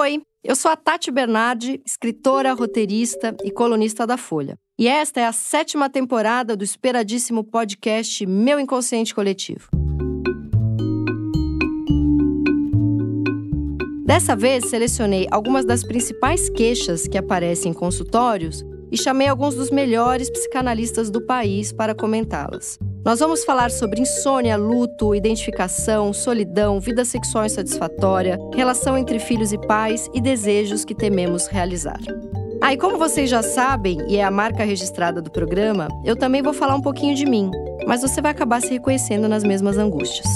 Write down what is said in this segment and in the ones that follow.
Oi, eu sou a Tati Bernardi, escritora, roteirista e colunista da Folha. E esta é a sétima temporada do esperadíssimo podcast Meu Inconsciente Coletivo. Dessa vez, selecionei algumas das principais queixas que aparecem em consultórios e chamei alguns dos melhores psicanalistas do país para comentá-las. Nós vamos falar sobre insônia, luto, identificação, solidão, vida sexual insatisfatória, relação entre filhos e pais e desejos que tememos realizar. Ah, como vocês já sabem, e é a marca registrada do programa, eu também vou falar um pouquinho de mim, mas você vai acabar se reconhecendo nas mesmas angústias.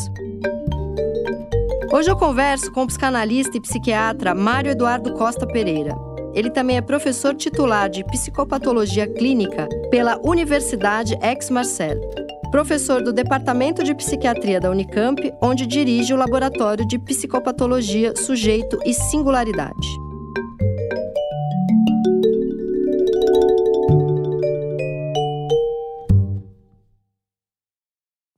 Hoje eu converso com o psicanalista e psiquiatra Mário Eduardo Costa Pereira. Ele também é professor titular de psicopatologia clínica pela Universidade Aix-Marseille professor do Departamento de Psiquiatria da Unicamp, onde dirige o Laboratório de Psicopatologia, Sujeito e Singularidade.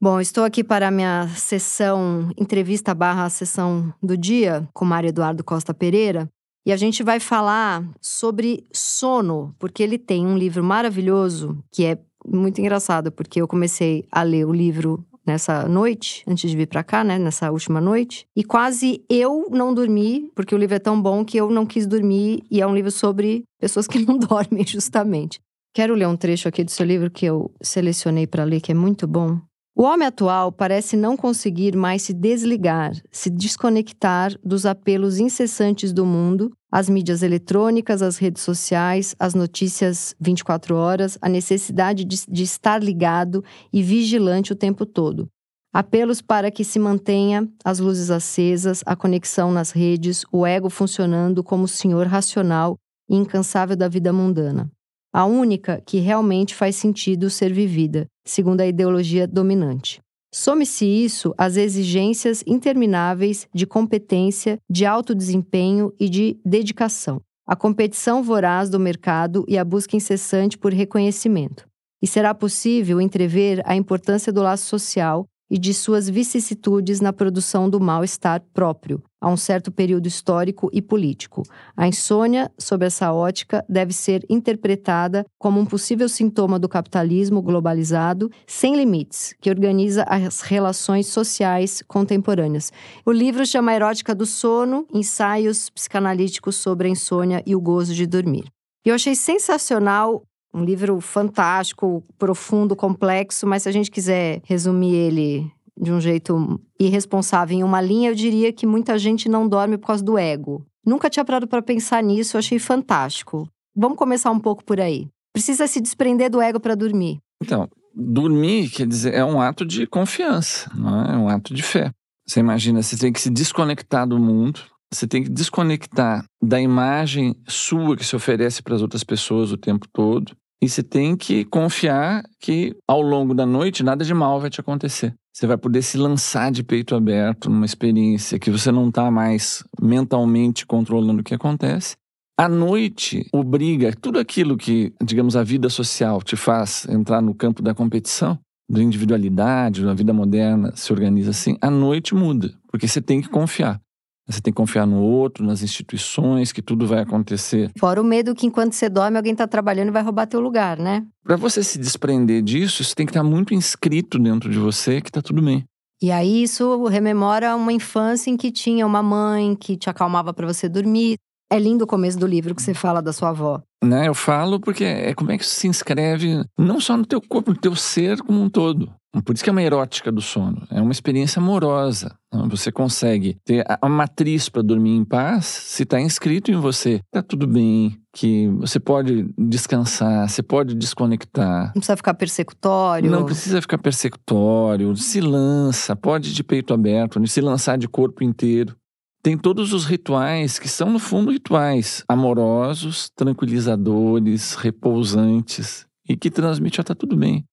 Bom, estou aqui para a minha sessão, entrevista barra sessão do dia com Mário Eduardo Costa Pereira. E a gente vai falar sobre sono, porque ele tem um livro maravilhoso que é muito engraçado, porque eu comecei a ler o livro nessa noite, antes de vir para cá, né, nessa última noite, e quase eu não dormi, porque o livro é tão bom que eu não quis dormir, e é um livro sobre pessoas que não dormem, justamente. Quero ler um trecho aqui do seu livro que eu selecionei para ler, que é muito bom. O homem atual parece não conseguir mais se desligar, se desconectar dos apelos incessantes do mundo, as mídias eletrônicas, as redes sociais, as notícias 24 horas, a necessidade de, de estar ligado e vigilante o tempo todo. Apelos para que se mantenha as luzes acesas, a conexão nas redes, o ego funcionando como senhor racional e incansável da vida mundana a única que realmente faz sentido ser vivida, segundo a ideologia dominante. Some-se isso às exigências intermináveis de competência, de alto desempenho e de dedicação, a competição voraz do mercado e a busca incessante por reconhecimento. E será possível entrever a importância do laço social e de suas vicissitudes na produção do mal-estar próprio, a um certo período histórico e político. A insônia, sob essa ótica, deve ser interpretada como um possível sintoma do capitalismo globalizado sem limites, que organiza as relações sociais contemporâneas. O livro chama Erótica do Sono, ensaios psicanalíticos sobre a insônia e o gozo de dormir. Eu achei sensacional um livro fantástico, profundo, complexo, mas se a gente quiser resumir ele de um jeito irresponsável em uma linha, eu diria que muita gente não dorme por causa do ego. Nunca tinha parado para pensar nisso, eu achei fantástico. Vamos começar um pouco por aí. Precisa se desprender do ego para dormir. Então, dormir, quer dizer, é um ato de confiança, é? é um ato de fé. Você imagina, você tem que se desconectar do mundo, você tem que desconectar da imagem sua que se oferece para as outras pessoas o tempo todo. E você tem que confiar que ao longo da noite nada de mal vai te acontecer. Você vai poder se lançar de peito aberto numa experiência que você não está mais mentalmente controlando o que acontece. A noite obriga tudo aquilo que, digamos, a vida social te faz entrar no campo da competição, da individualidade, da vida moderna se organiza assim. A noite muda, porque você tem que confiar. Você tem que confiar no outro, nas instituições, que tudo vai acontecer. Fora o medo que enquanto você dorme, alguém está trabalhando e vai roubar teu lugar, né? Para você se desprender disso, isso tem que estar tá muito inscrito dentro de você que está tudo bem. E aí isso rememora uma infância em que tinha uma mãe que te acalmava para você dormir. É lindo o começo do livro que você fala da sua avó. Né, eu falo porque é como é que isso se inscreve não só no teu corpo, no teu ser como um todo. Por isso que é uma erótica do sono. É uma experiência amorosa. Né? Você consegue ter a matriz para dormir em paz se está inscrito em você. Tá tudo bem, que você pode descansar, você pode desconectar. Não precisa ficar persecutório. Não precisa ficar persecutório. Se lança, pode de peito aberto, se lançar de corpo inteiro. Tem todos os rituais que são, no fundo, rituais amorosos, tranquilizadores, repousantes e que transmite, já tá tudo bem.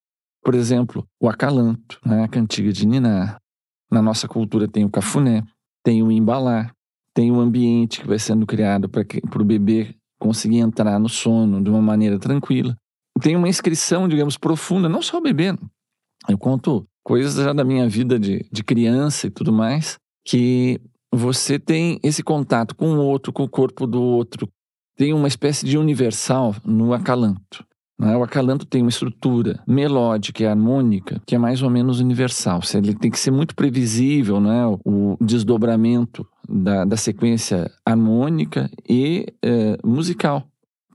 Por exemplo, o acalanto, né? a cantiga de Niná. Na nossa cultura tem o cafuné, tem o embalar, tem o ambiente que vai sendo criado para o bebê conseguir entrar no sono de uma maneira tranquila. Tem uma inscrição, digamos, profunda, não só o bebê. Eu conto coisas já da minha vida de, de criança e tudo mais, que você tem esse contato com o outro, com o corpo do outro. Tem uma espécie de universal no acalanto. Né? O acalanto tem uma estrutura melódica e harmônica que é mais ou menos universal. Ele tem que ser muito previsível, né? o desdobramento da, da sequência harmônica e é, musical.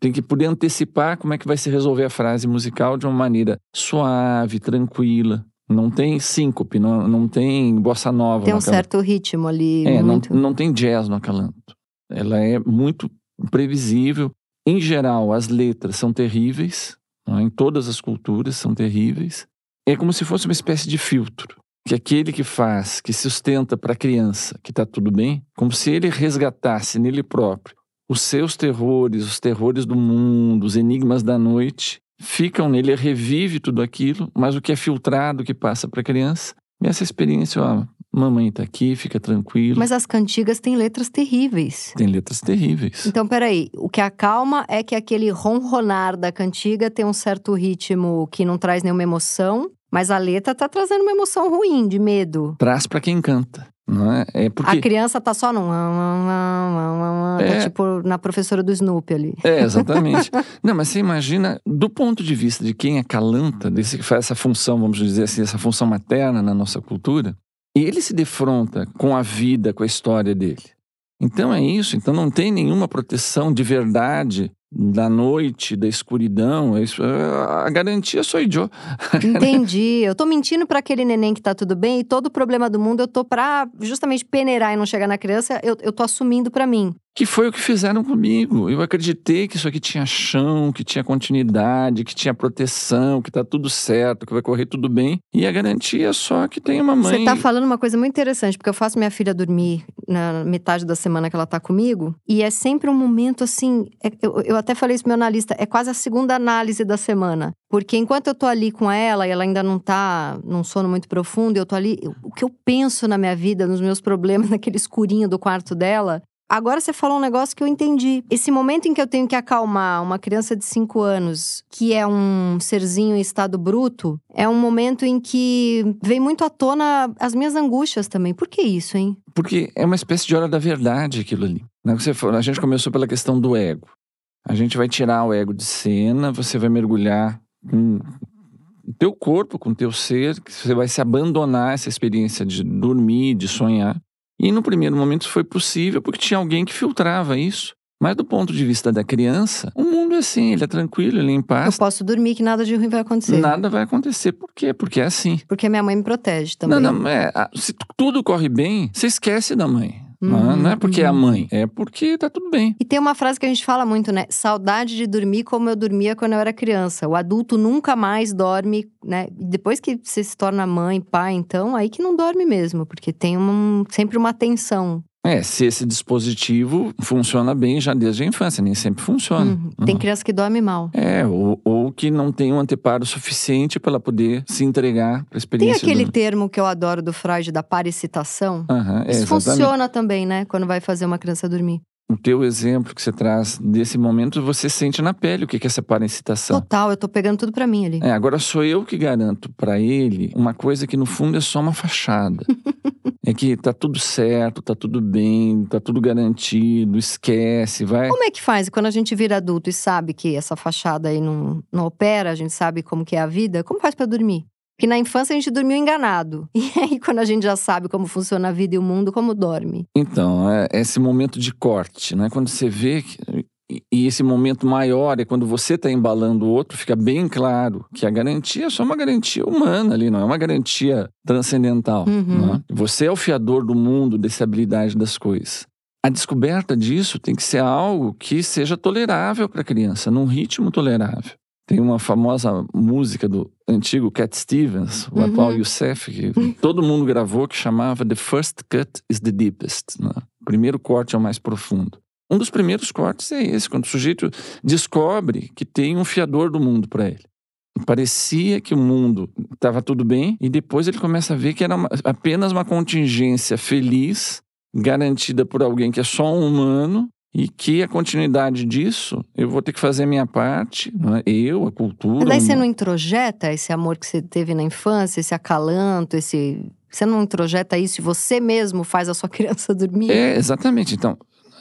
Tem que poder antecipar como é que vai se resolver a frase musical de uma maneira suave, tranquila. Não tem síncope, não, não tem bossa nova. Tem um certo ritmo ali. É, muito... não, não tem jazz no acalanto. Ela é muito previsível. Em geral, as letras são terríveis, é? em todas as culturas são terríveis. É como se fosse uma espécie de filtro. Que aquele que faz, que sustenta para a criança que está tudo bem, como se ele resgatasse nele próprio os seus terrores, os terrores do mundo, os enigmas da noite, ficam nele, revive tudo aquilo, mas o que é filtrado, que passa para a criança, essa experiência, ó, mamãe está aqui, fica tranquilo. Mas as cantigas têm letras terríveis. Tem letras terríveis. Então, peraí, o que acalma é que aquele ronronar da cantiga tem um certo ritmo que não traz nenhuma emoção, mas a letra tá trazendo uma emoção ruim, de medo. Traz para quem canta. É? é porque... A criança tá só num. Tá é. Tá tipo na professora do Snoopy ali. É, exatamente. Não, mas você imagina, do ponto de vista de quem é calanta, desse que faz essa função, vamos dizer assim, essa função materna na nossa cultura, e ele se defronta com a vida, com a história dele. Então é isso, então não tem nenhuma proteção de verdade da noite, da escuridão, é isso, é, a garantia sou eu. Entendi. Eu tô mentindo para aquele neném que tá tudo bem e todo o problema do mundo eu tô pra justamente peneirar e não chegar na criança, eu, eu tô assumindo para mim. Que foi o que fizeram comigo. Eu acreditei que isso aqui tinha chão, que tinha continuidade, que tinha proteção, que tá tudo certo, que vai correr tudo bem. E a garantia é só que tem uma mãe. Você tá falando uma coisa muito interessante, porque eu faço minha filha dormir na metade da semana que ela tá comigo, e é sempre um momento assim. É, eu, eu até falei isso pro meu analista, é quase a segunda análise da semana. Porque enquanto eu tô ali com ela e ela ainda não tá num sono muito profundo, eu tô ali, o que eu penso na minha vida, nos meus problemas, naquele escurinho do quarto dela, Agora você falou um negócio que eu entendi. Esse momento em que eu tenho que acalmar uma criança de 5 anos, que é um serzinho em estado bruto, é um momento em que vem muito à tona as minhas angústias também. Por que isso, hein? Porque é uma espécie de hora da verdade aquilo ali. Né? A gente começou pela questão do ego. A gente vai tirar o ego de cena, você vai mergulhar com teu corpo, com o teu ser, você vai se abandonar essa experiência de dormir, de sonhar. E no primeiro momento isso foi possível porque tinha alguém que filtrava isso. Mas do ponto de vista da criança, o mundo é assim, ele é tranquilo, ele é em paz. Eu posso dormir que nada de ruim vai acontecer. Nada vai acontecer. Por quê? Porque é assim. Porque minha mãe me protege também. Não, não, é, se tudo corre bem, você esquece da mãe. Uhum, não é porque uhum. é a uhum. mãe, é porque tá tudo bem. E tem uma frase que a gente fala muito, né? Saudade de dormir como eu dormia quando eu era criança. O adulto nunca mais dorme, né? Depois que você se torna mãe, pai, então, aí que não dorme mesmo, porque tem um, sempre uma tensão. É, se esse dispositivo funciona bem já desde a infância, nem sempre funciona. Uhum. Tem criança que dorme mal. É, ou, ou que não tem um anteparo suficiente para ela poder se entregar para a experiência. Tem aquele do... termo que eu adoro do Freud, da paricitação. Uhum, é, Isso funciona também, né? Quando vai fazer uma criança dormir o teu exemplo que você traz desse momento, você sente na pele o que é essa parasitação. Total, eu tô pegando tudo para mim ali. É, agora sou eu que garanto para ele uma coisa que no fundo é só uma fachada. é que tá tudo certo, tá tudo bem, tá tudo garantido, esquece, vai. Como é que faz quando a gente vira adulto e sabe que essa fachada aí não, não opera, a gente sabe como que é a vida? Como faz para dormir? Porque na infância a gente dormiu enganado. E aí, quando a gente já sabe como funciona a vida e o mundo, como dorme? Então, é esse momento de corte, né? Quando você vê que. E esse momento maior é quando você está embalando o outro, fica bem claro que a garantia é só uma garantia humana ali, não é uma garantia transcendental. Uhum. Né? Você é o fiador do mundo, dessa habilidade das coisas. A descoberta disso tem que ser algo que seja tolerável para a criança, num ritmo tolerável. Tem uma famosa música do antigo Cat Stevens, o uhum. atual Youssef, que todo mundo gravou, que chamava The First Cut is the Deepest. Né? O primeiro corte é o mais profundo. Um dos primeiros cortes é esse, quando o sujeito descobre que tem um fiador do mundo para ele. Parecia que o mundo estava tudo bem, e depois ele começa a ver que era uma, apenas uma contingência feliz, garantida por alguém que é só um humano, e que a continuidade disso, eu vou ter que fazer a minha parte, é? eu, a cultura. Mas daí você não introjeta esse amor que você teve na infância, esse acalanto, esse Você não introjeta isso e você mesmo faz a sua criança dormir? É, exatamente. Então,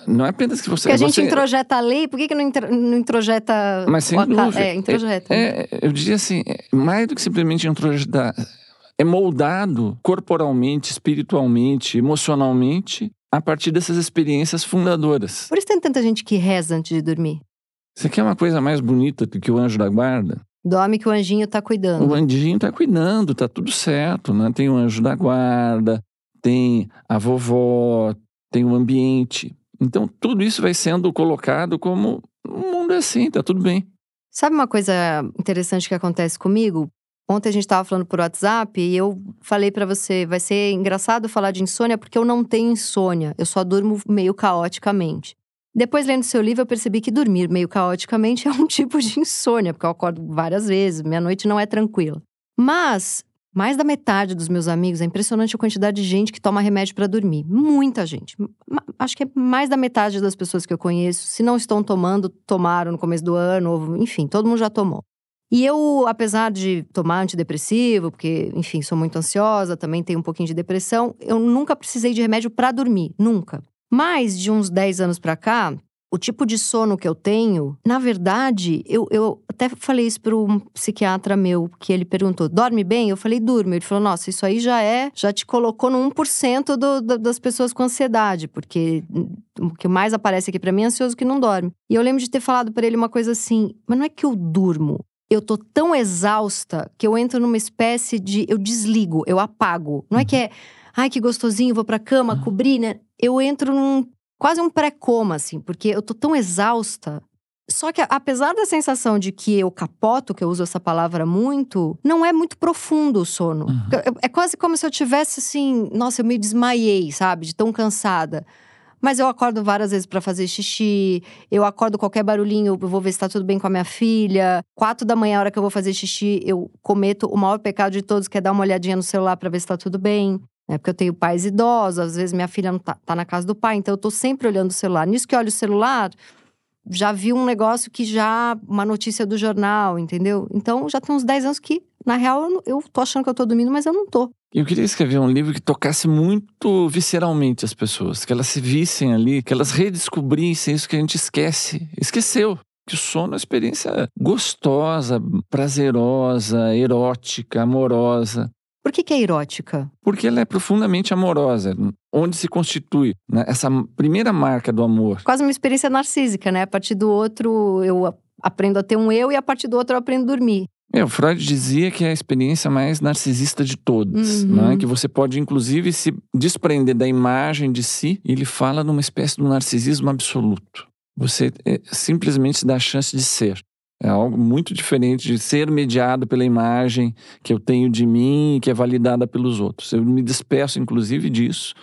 não é apenas que você. Porque a gente você, introjeta a lei, por que, que não, intro, não introjeta. Mas sem dúvida. É, introjeta. É, é, eu diria assim, é, mais do que simplesmente introjetar, é moldado corporalmente, espiritualmente, emocionalmente, a partir dessas experiências fundadoras. Por isso tem tanta gente que reza antes de dormir. Você quer uma coisa mais bonita do que o anjo da guarda? Dorme que o anjinho tá cuidando. O anjinho tá cuidando, tá tudo certo, né? Tem o anjo da guarda, tem a vovó, tem o ambiente. Então, tudo isso vai sendo colocado como o mundo é assim, tá tudo bem. Sabe uma coisa interessante que acontece comigo? Ontem a gente estava falando por WhatsApp e eu falei pra você, vai ser engraçado falar de insônia porque eu não tenho insônia, eu só durmo meio caoticamente. Depois, lendo seu livro, eu percebi que dormir meio caoticamente é um tipo de insônia, porque eu acordo várias vezes, minha noite não é tranquila. Mas, mais da metade dos meus amigos, é impressionante a quantidade de gente que toma remédio pra dormir. Muita gente. Acho que é mais da metade das pessoas que eu conheço, se não estão tomando, tomaram no começo do ano, ou, enfim, todo mundo já tomou. E eu, apesar de tomar antidepressivo, porque, enfim, sou muito ansiosa, também tenho um pouquinho de depressão, eu nunca precisei de remédio pra dormir, nunca. Mas de uns 10 anos pra cá, o tipo de sono que eu tenho, na verdade, eu, eu até falei isso para um psiquiatra meu, que ele perguntou: dorme bem? Eu falei: durmo. Ele falou: nossa, isso aí já é, já te colocou no 1% do, do, das pessoas com ansiedade, porque o que mais aparece aqui pra mim é ansioso que não dorme. E eu lembro de ter falado pra ele uma coisa assim: mas não é que eu durmo. Eu tô tão exausta que eu entro numa espécie de. Eu desligo, eu apago. Não é que é. Ai, que gostosinho, vou pra cama, cobrir, né? Eu entro num quase um pré-coma, assim, porque eu tô tão exausta. Só que, apesar da sensação de que eu capoto, que eu uso essa palavra muito, não é muito profundo o sono. Uhum. É- É quase como se eu tivesse assim, nossa, eu me desmaiei, sabe, de tão cansada. Mas eu acordo várias vezes pra fazer xixi, eu acordo qualquer barulhinho, eu vou ver se tá tudo bem com a minha filha. Quatro da manhã, a hora que eu vou fazer xixi, eu cometo o maior pecado de todos, que é dar uma olhadinha no celular pra ver se tá tudo bem. É porque eu tenho pais idosos, às vezes minha filha não tá, tá na casa do pai, então eu tô sempre olhando o celular. Nisso que eu olho o celular, já vi um negócio que já. uma notícia do jornal, entendeu? Então já tem uns 10 anos que, na real, eu, tô achando que eu tô dormindo, mas eu não tô. Eu queria escrever um livro que tocasse muito visceralmente as pessoas, que elas se vissem ali, que elas redescobrissem isso que a gente esquece, esqueceu. Que o sono é uma experiência gostosa, prazerosa, erótica, amorosa. Por que, que é erótica? Porque ela é profundamente amorosa, onde se constitui né, essa primeira marca do amor. Quase uma experiência narcísica, né? A partir do outro eu aprendo a ter um eu e a partir do outro eu aprendo a dormir. É, o Freud dizia que é a experiência mais narcisista de todas, Uhum. né? que você pode inclusive se desprender da imagem de si. E ele fala numa espécie de um narcisismo absoluto. Você é, simplesmente dá a chance de ser. É algo muito diferente de ser mediado pela imagem que eu tenho de mim e que é validada pelos outros. Eu me despeço, inclusive, disso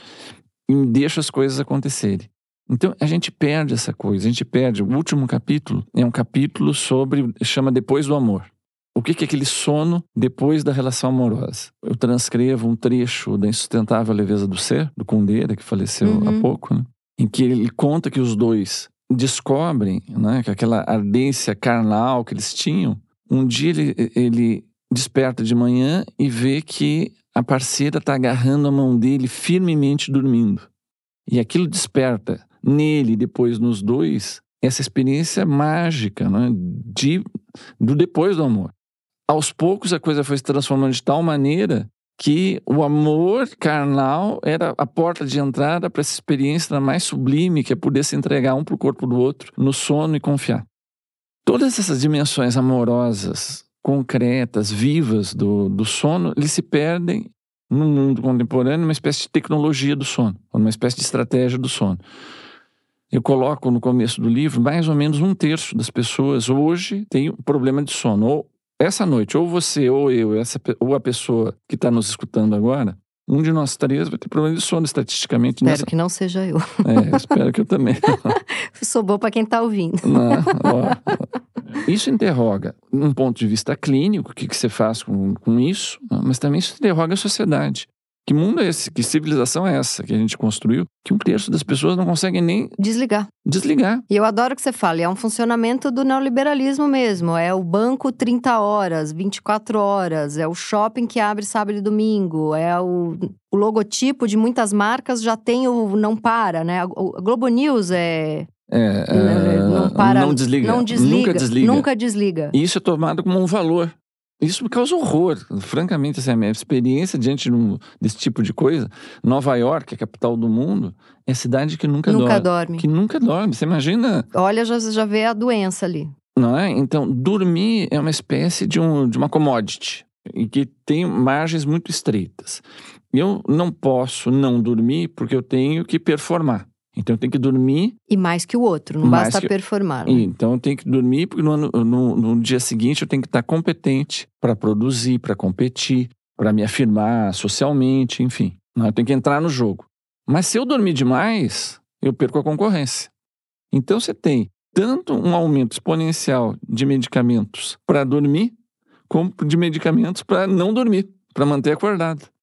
e deixo as coisas acontecerem. Então a gente perde essa coisa, a gente perde. O último capítulo é um capítulo sobre, chama Depois do Amor. O que é aquele sono depois da relação amorosa? Eu transcrevo um trecho da Insustentável Leveza do Ser, do Kundera, que faleceu Uhum. há pouco, né? em que ele conta que os dois descobrem né, que aquela ardência carnal que eles tinham, um dia ele, ele desperta de manhã e vê que a parceira está agarrando a mão dele firmemente dormindo. E aquilo desperta nele depois nos dois essa experiência mágica né, de, do depois do amor. Aos poucos a coisa foi se transformando de tal maneira que o amor carnal era a porta de entrada para essa experiência mais sublime, que é poder se entregar um para o corpo do outro no sono e confiar. Todas essas dimensões amorosas, concretas, vivas do, do sono, eles se perdem no mundo contemporâneo numa espécie de tecnologia do sono, ou numa espécie de estratégia do sono. Eu coloco no começo do livro, mais ou menos um terço das pessoas hoje tem um problema de sono. Ou essa noite, ou você, ou eu, essa, ou a pessoa que está nos escutando agora, um de nós três vai ter problema de sono estatisticamente. Espero Nessa... que não seja eu. É, espero que eu também. Sou boa pra quem tá ouvindo. Não, ó. Isso interroga, um ponto de vista clínico, o que, que você faz com, com isso, mas também isso interroga a sociedade. Que mundo é esse? Que civilização é essa que a gente construiu? Que um terço das pessoas não conseguem nem desligar. Desligar. E eu adoro que você fale, é um funcionamento do neoliberalismo mesmo. É o banco 30 horas, 24 horas, é o shopping que abre sábado e domingo, é o, o logotipo de muitas marcas já tem o não para, né? O Globo News é é, é, não, para, não desliga. Não desliga. Nunca desliga. Nunca desliga. E isso é tomado como um valor. Isso me causa horror. Francamente, assim, a minha experiência diante de um, desse tipo de coisa. Nova York, a capital do mundo, é a cidade que nunca, nunca dorme. dorme. Que nunca dorme. Você imagina. Olha, já, já vê a doença ali. Não é? Então, dormir é uma espécie de, um, de uma commodity e que tem margens muito estreitas. Eu não posso não dormir porque eu tenho que performar. Então eu tenho que dormir. E mais que o outro, não basta que... performar. Né? Então eu tenho que dormir, porque no, no, no dia seguinte eu tenho que estar competente para produzir, para competir, para me afirmar socialmente, enfim. Né? Eu tenho que entrar no jogo. Mas se eu dormir demais, eu perco a concorrência. Então você tem tanto um aumento exponencial de medicamentos para dormir, como de medicamentos para não dormir, para manter acordado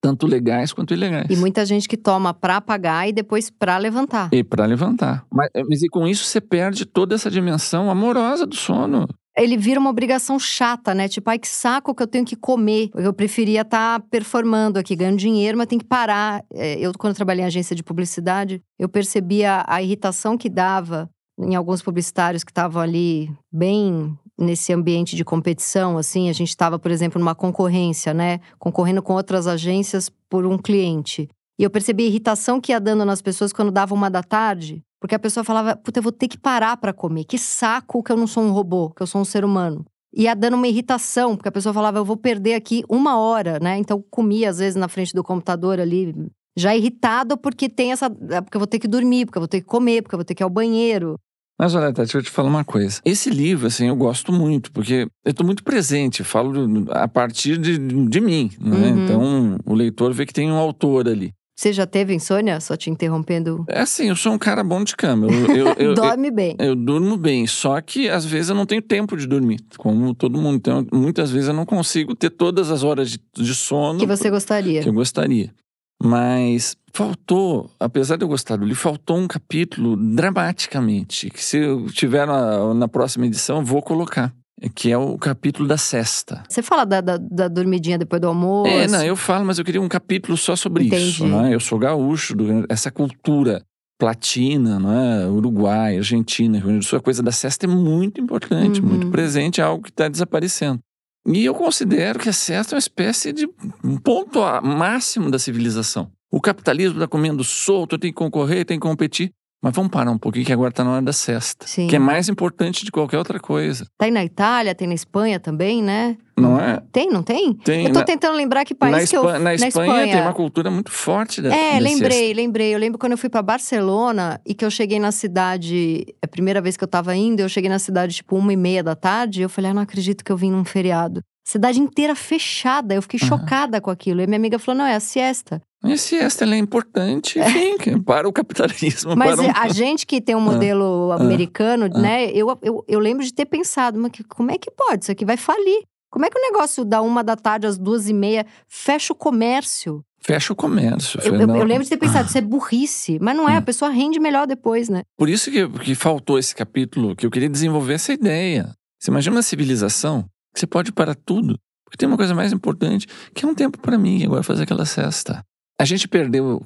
tanto legais quanto ilegais. E muita gente que toma para pagar e depois para levantar. E para levantar. Mas, mas e com isso você perde toda essa dimensão amorosa do sono ele vira uma obrigação chata, né? Tipo, ai que saco que eu tenho que comer. Eu preferia estar tá performando aqui, ganhando dinheiro, mas tem que parar. É, eu, quando trabalhei em agência de publicidade, eu percebia a irritação que dava em alguns publicitários que estavam ali bem nesse ambiente de competição, assim, a gente estava, por exemplo, numa concorrência, né, concorrendo com outras agências por um cliente. E eu percebi a irritação que ia dando nas pessoas quando dava uma da tarde, porque a pessoa falava, puta, eu vou ter que parar para comer. Que saco que eu não sou um robô, que eu sou um ser humano. E ia dando uma irritação, porque a pessoa falava, eu vou perder aqui uma hora, né? Então comia às vezes na frente do computador ali, já irritado porque tem essa, porque eu vou ter que dormir, porque eu vou ter que comer, porque eu vou ter que ir ao banheiro. Mas olha, Tati, eu te falar uma coisa. Esse livro, assim, eu gosto muito, porque eu estou muito presente, falo a partir de, de mim, né? Uhum. Então, o leitor vê que tem um autor ali. Você já teve insônia? Só te interrompendo. É assim, eu sou um cara bom de cama. Eu, eu, eu, Dorme bem. Eu, durmo bem, só que às vezes eu não tenho tempo de dormir, como todo mundo. Então, muitas vezes eu não consigo ter todas as horas de, de sono. Que você gostaria. Que eu gostaria. Mas faltou, apesar de eu gostar do livro, faltou um capítulo dramaticamente, que se eu tiver na, na próxima edição, eu vou colocar. Que é o capítulo da cesta. Você fala da, da, da, dormidinha depois do almoço? É, não, eu falo, mas eu queria um capítulo só sobre Entendi. isso. Né? Eu sou gaúcho, essa cultura platina, né? Uruguai, Argentina, Rio Grande do Sul, a coisa da cesta é muito importante, uhum. muito presente, é algo que está desaparecendo. E eu considero que cesta é uma espécie de ponto máximo da civilização. O capitalismo está comendo solto, tem que concorrer, tem que competir. Mas vamos parar um pouquinho que agora está na hora da cesta. Sim. Que é mais importante de qualquer outra coisa. Tem na Itália, tem na Espanha também, né? Não é? Tem, não tem? Tem. Eu tô na, tentando lembrar que país na que eu... Na, na Espanha, Espanha tem uma cultura muito forte da É, lembrei, cesta. lembrei. Eu lembro quando eu fui para Barcelona e que eu cheguei na cidade... É a primeira vez que eu tava indo, eu cheguei na cidade tipo uma e meia da tarde. E eu falei, ah, não acredito que eu vim num feriado. Cidade inteira fechada. Eu fiquei uhum. chocada com aquilo. E minha amiga falou, não, é a siesta. A siesta é importante, enfim, para o capitalismo. Mas um... a gente que tem um ah, modelo ah, americano, ah, né? Eu, eu, eu lembro de ter pensado, mas como é que pode? Isso aqui vai falir. Como é que o negócio da uma da tarde às duas e meia fecha o comércio? Fecha o comércio. Eu, eu, eu lembro de ter pensado, isso é burrice. Mas não é, a pessoa rende melhor depois, né? Por isso que, que faltou esse capítulo, que eu queria desenvolver essa ideia. Você imagina uma civilização você pode parar tudo. Porque tem uma coisa mais importante, que é um tempo para mim, agora fazer aquela cesta. A gente perdeu.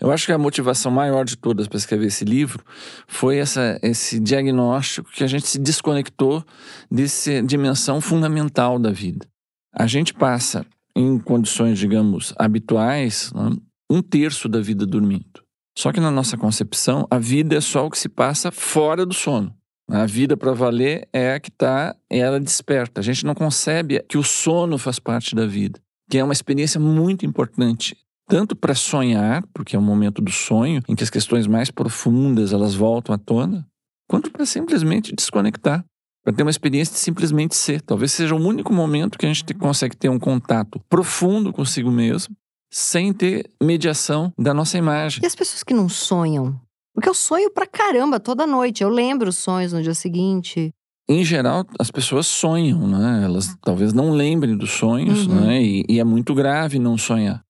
Eu acho que a motivação maior de todas para escrever esse livro foi essa, esse diagnóstico que a gente se desconectou dessa dimensão fundamental da vida. A gente passa, em condições, digamos, habituais, né, um terço da vida dormindo. Só que na nossa concepção, a vida é só o que se passa fora do sono. A vida para valer é a que está, ela desperta. A gente não concebe que o sono faz parte da vida, que é uma experiência muito importante tanto para sonhar, porque é o momento do sonho, em que as questões mais profundas elas voltam à tona, quanto para simplesmente desconectar, para ter uma experiência de simplesmente ser. Talvez seja o único momento que a gente consegue ter um contato profundo consigo mesmo, sem ter mediação da nossa imagem. E as pessoas que não sonham? Porque eu sonho pra caramba toda noite. Eu lembro os sonhos no dia seguinte. Em geral, as pessoas sonham, né? Elas talvez não lembrem dos sonhos, uhum. né? E, e é muito grave não sonhar.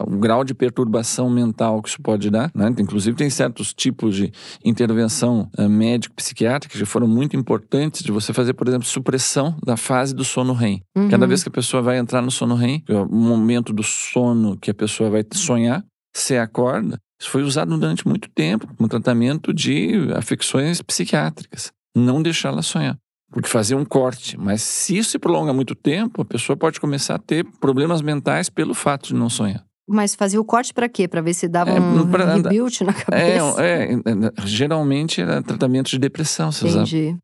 o grau de perturbação mental que isso pode dar. Né? Inclusive, tem certos tipos de intervenção uh, médico-psiquiátrica que já foram muito importantes de você fazer, por exemplo, supressão da fase do sono REM. Uhum. Cada vez que a pessoa vai entrar no sono REM, é o momento do sono que a pessoa vai sonhar, você acorda. Isso foi usado durante muito tempo no tratamento de afecções psiquiátricas. Não deixar ela sonhar porque fazia um corte. Mas se isso se prolonga muito tempo, a pessoa pode começar a ter problemas mentais pelo fato de não sonhar. Mas fazia o corte para quê? Para ver se dava é, um pra, rebuild na é, cabeça? É, é, geralmente era tratamento de depressão, você Entendi.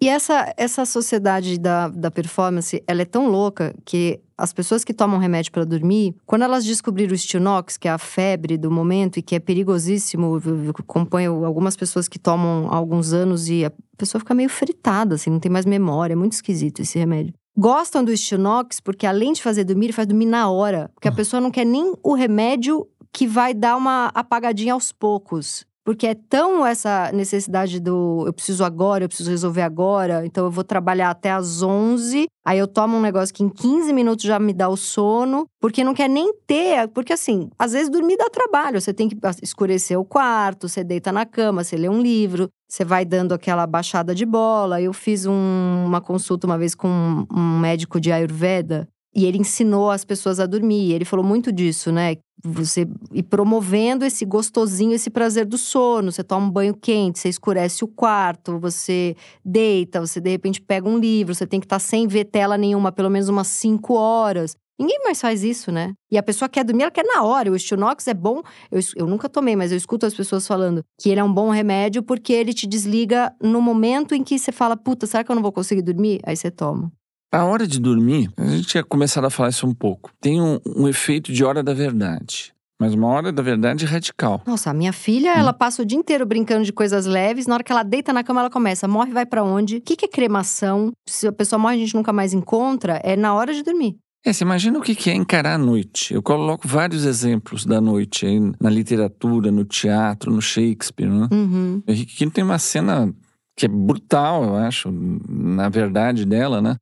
E essa, essa sociedade da, da performance, ela é tão louca que as pessoas que tomam remédio para dormir, quando elas descobriram o Stilnox, que é a febre do momento e que é perigosíssimo, eu acompanho algumas pessoas que tomam há alguns anos e a pessoa fica meio fritada, assim, não tem mais memória, é muito esquisito esse remédio. Gostam do Stilnox porque além de fazer dormir, faz dormir na hora, porque a ah. pessoa não quer nem o remédio que vai dar uma apagadinha aos poucos. Porque é tão essa necessidade do eu preciso agora, eu preciso resolver agora, então eu vou trabalhar até às 11, aí eu tomo um negócio que em 15 minutos já me dá o sono, porque não quer nem ter, porque assim, às vezes dormir dá trabalho, você tem que escurecer o quarto, você deita na cama, você lê um livro, você vai dando aquela baixada de bola. Eu fiz um, uma consulta uma vez com um médico de Ayurveda, e ele ensinou as pessoas a dormir. Ele falou muito disso, né? Você ir promovendo esse gostosinho, esse prazer do sono. Você toma um banho quente, você escurece o quarto, você deita, você de repente pega um livro, você tem que estar tá sem ver tela nenhuma, pelo menos umas cinco horas. Ninguém mais faz isso, né? E a pessoa quer dormir, ela quer na hora. O Stilnox é bom. Eu, eu nunca tomei, mas eu escuto as pessoas falando que ele é um bom remédio porque ele te desliga no momento em que você fala, puta, será que eu não vou conseguir dormir? Aí você toma. A hora de dormir, a gente tinha começado a falar isso um pouco. Tem um, um efeito de hora da verdade. Mas uma hora da verdade radical. Nossa, a minha filha, hum. ela passa o dia inteiro brincando de coisas leves. Na hora que ela deita na cama, ela começa: morre, vai para onde? O que, que é cremação? Se a pessoa morre, a gente nunca mais encontra. É na hora de dormir. É, você imagina o que é encarar a noite. Eu coloco vários exemplos da noite aí na literatura, no teatro, no Shakespeare. Né? Uhum. Henrique tem uma cena que é brutal, eu acho, na verdade dela, né?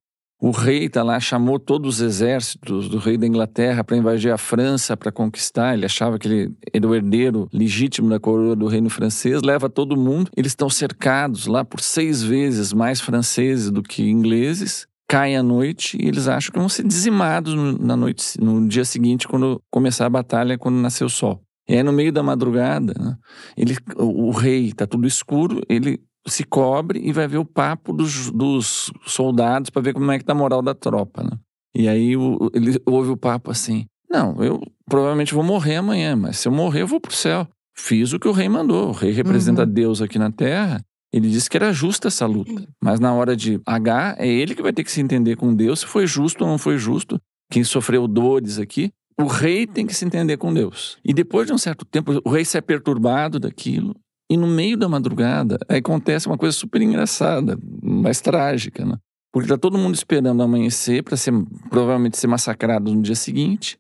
O rei tá lá, chamou todos os exércitos do rei da Inglaterra para invadir a França, para conquistar. Ele achava que ele era o herdeiro legítimo da coroa do reino francês. Leva todo mundo. Eles estão cercados lá por seis vezes mais franceses do que ingleses. Cai a noite e eles acham que vão ser dizimados na noite, no dia seguinte, quando começar a batalha, quando nascer o sol. E aí, no meio da madrugada, né, ele, o, o rei, tá tudo escuro, ele se cobre e vai ver o papo dos, dos soldados para ver como é que tá a moral da tropa, né? E aí o, ele ouve o papo assim: Não, eu provavelmente vou morrer amanhã, mas se eu morrer, eu vou pro céu. Fiz o que o rei mandou. O rei representa uhum. Deus aqui na terra. Ele disse que era justa essa luta. Mas na hora de H, é ele que vai ter que se entender com Deus se foi justo ou não foi justo. Quem sofreu dores aqui. O rei tem que se entender com Deus. E depois de um certo tempo, o rei sai perturbado daquilo. E no meio da madrugada, aí acontece uma coisa super engraçada, mais trágica, né? Porque tá todo mundo esperando amanhecer para ser provavelmente ser massacrado no dia seguinte.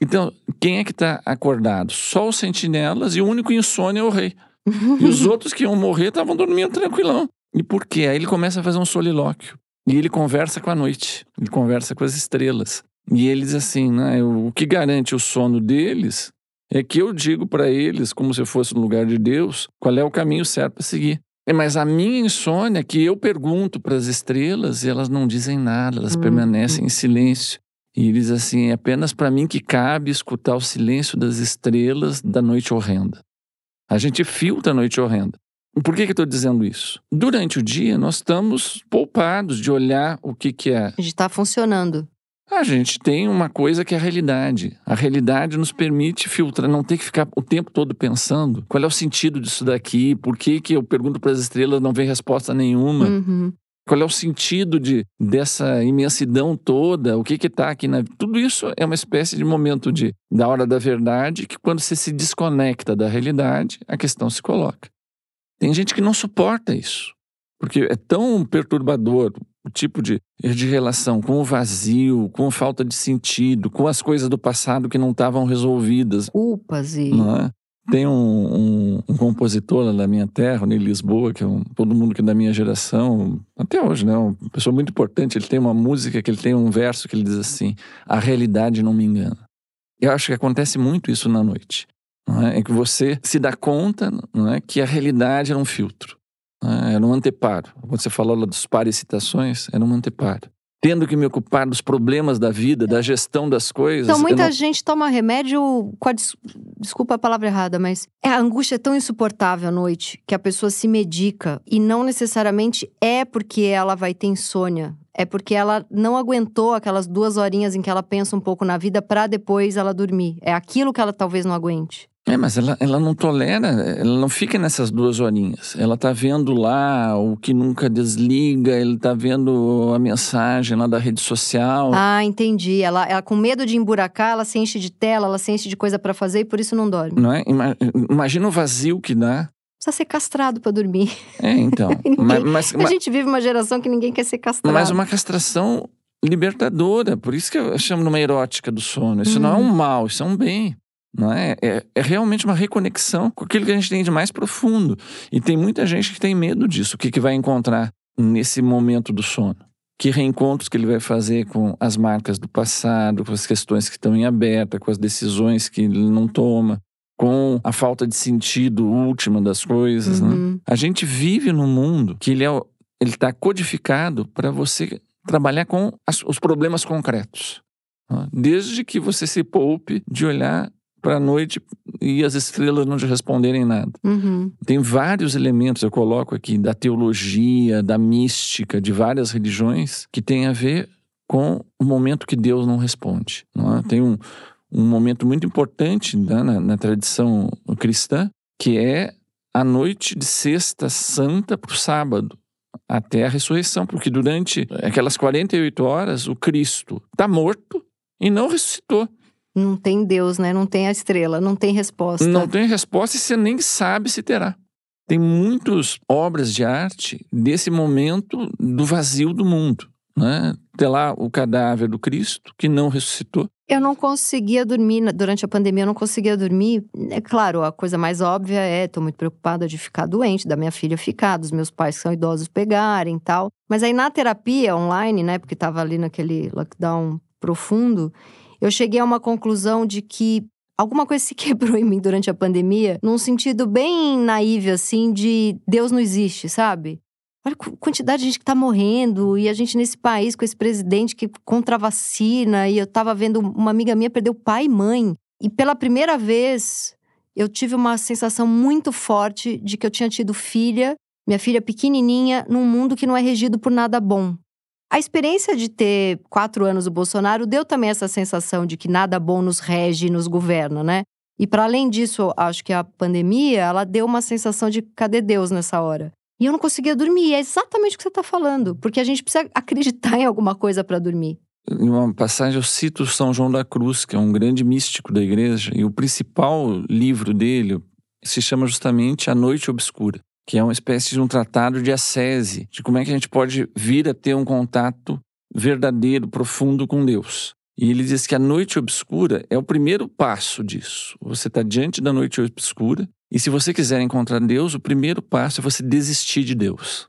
Então, quem é que está acordado? Só os sentinelas e o único insônia é o rei. e os outros que iam morrer estavam dormindo tranquilão. E por quê? Aí ele começa a fazer um solilóquio. E ele conversa com a noite, ele conversa com as estrelas. E eles assim, né, o que garante o sono deles é que eu digo para eles, como se fosse no lugar de Deus, qual é o caminho certo para seguir. É, mas a minha insônia é que eu pergunto para as estrelas e elas não dizem nada, elas hum, permanecem hum. em silêncio. E eles assim, é apenas para mim que cabe escutar o silêncio das estrelas da noite horrenda. A gente filtra a noite horrenda. Por que, que eu estou dizendo isso? Durante o dia, nós estamos poupados de olhar o que, que é. A gente está funcionando. A gente tem uma coisa que é a realidade. A realidade nos permite filtrar, não ter que ficar o tempo todo pensando qual é o sentido disso daqui, por que, que eu pergunto para as estrelas não vem resposta nenhuma. Uhum. Qual é o sentido de, dessa imensidão toda? O que está aqui na. Tudo isso é uma espécie de momento de, da hora da verdade que, quando você se desconecta da realidade, a questão se coloca. Tem gente que não suporta isso, porque é tão perturbador o tipo de, de relação com o vazio, com falta de sentido, com as coisas do passado que não estavam resolvidas. Culpas e. É? Tem um, um, um, compositor lá da minha terra, em Lisboa, que é um, todo mundo que é da minha geração, até hoje, né? Uma pessoa muito importante. Ele tem uma música que ele tem um verso que ele diz assim: A realidade não me engana. Eu acho que acontece muito isso na noite. É? é? que você se dá conta não é? que a realidade era um filtro. É? Era um anteparo. Quando você falou lá dos pares citações, era um anteparo tendo que me ocupar dos problemas da vida, da gestão das coisas. Então, muita não... gente toma remédio. A, desculpa a palavra errada, mas é, a angústia é tão insuportável à noite que a pessoa se medica. E não necessariamente é porque ela vai ter insônia. É porque ela não aguentou aquelas duas horinhas em que ela pensa um pouco na vida para depois ela dormir. É aquilo que ela talvez não aguente. É, mas ela, ela não tolera, ela não fica nessas duas horinhas. Ela tá vendo lá o que nunca desliga, ele tá vendo a mensagem lá da rede social. Ah, entendi. Ela, ela com medo de emburacar, ela se enche de tela, ela se enche de coisa para fazer e por isso não dorme. Não é? Imagina o vazio que dá. Precisa ser castrado para dormir. É, então. ninguém, mas, mas, a gente vive uma geração que ninguém quer ser castrado. Mas uma castração libertadora. Por isso que eu chamo numa erótica do sono. Isso não é um uhum. mal, isso é um bem. Não é? é? É realmente uma reconexão com aquilo que a gente tem de mais profundo. E tem muita gente que tem medo disso. O que, que vai encontrar nesse momento do sono? Que reencontros que ele vai fazer com as marcas do passado, com as questões que estão em aberta, com as decisões que ele não toma, com a falta de sentido última das coisas. Né? Uhum. Né? A gente vive num mundo que ele é, ele está codificado para você trabalhar com as, os problemas concretos. Né? Desde que você se poupe de olhar para a noite e as estrelas não te responderem nada. Uhum. Tem vários elementos, eu coloco aqui, da teologia, da mística, de várias religiões, que tem a ver com o momento que Deus não responde. Não é? Tem um, um momento muito importante né, na, na tradição cristã, que é a noite de sexta santa para o sábado, até a ressurreição, porque durante aquelas 48 horas o Cristo está morto e não ressuscitou. Não tem Deus, né? Não tem a estrela, não tem resposta. Não tem resposta e você nem sabe se terá. Tem muitas obras de arte desse momento do vazio do mundo. Né? Tem lá o cadáver do Cristo, que não ressuscitou. Eu não conseguia dormir, durante a pandemia eu não conseguia dormir. É claro, a coisa mais óbvia é, tô muito preocupada de ficar doente, da minha filha ficar, dos meus pais que são idosos pegarem e tal. Mas aí na terapia online, né, porque tava ali naquele lockdown profundo, eu cheguei a uma conclusão de que alguma coisa se quebrou em mim durante a pandemia, num sentido bem naivo, assim, de Deus não existe, sabe? Olha a quantidade de gente que tá morrendo, e a gente nesse país com esse presidente que contra vacina, e eu tava vendo uma amiga minha perder o pai e mãe. E pela primeira vez, eu tive uma sensação muito forte de que eu tinha tido filha, minha filha pequenininha, num mundo que não é regido por nada bom. A experiência de ter quatro anos o Bolsonaro deu também essa sensação de que nada bom nos rege e nos governa, né? E para além disso, acho que a pandemia, ela deu uma sensação de cadê Deus nessa hora? E eu não conseguia dormir. É exatamente o que você está falando, porque a gente precisa acreditar em alguma coisa para dormir. Em uma passagem eu cito São João da Cruz, que é um grande místico da igreja, e o principal livro dele se chama justamente A Noite Obscura que é uma espécie de um tratado de ascese, de como é que a gente pode vir a ter um contato verdadeiro, profundo com Deus. E ele diz que a noite obscura é o primeiro passo disso. Você está diante da noite obscura, e se você quiser encontrar Deus, o primeiro passo é você desistir de Deus.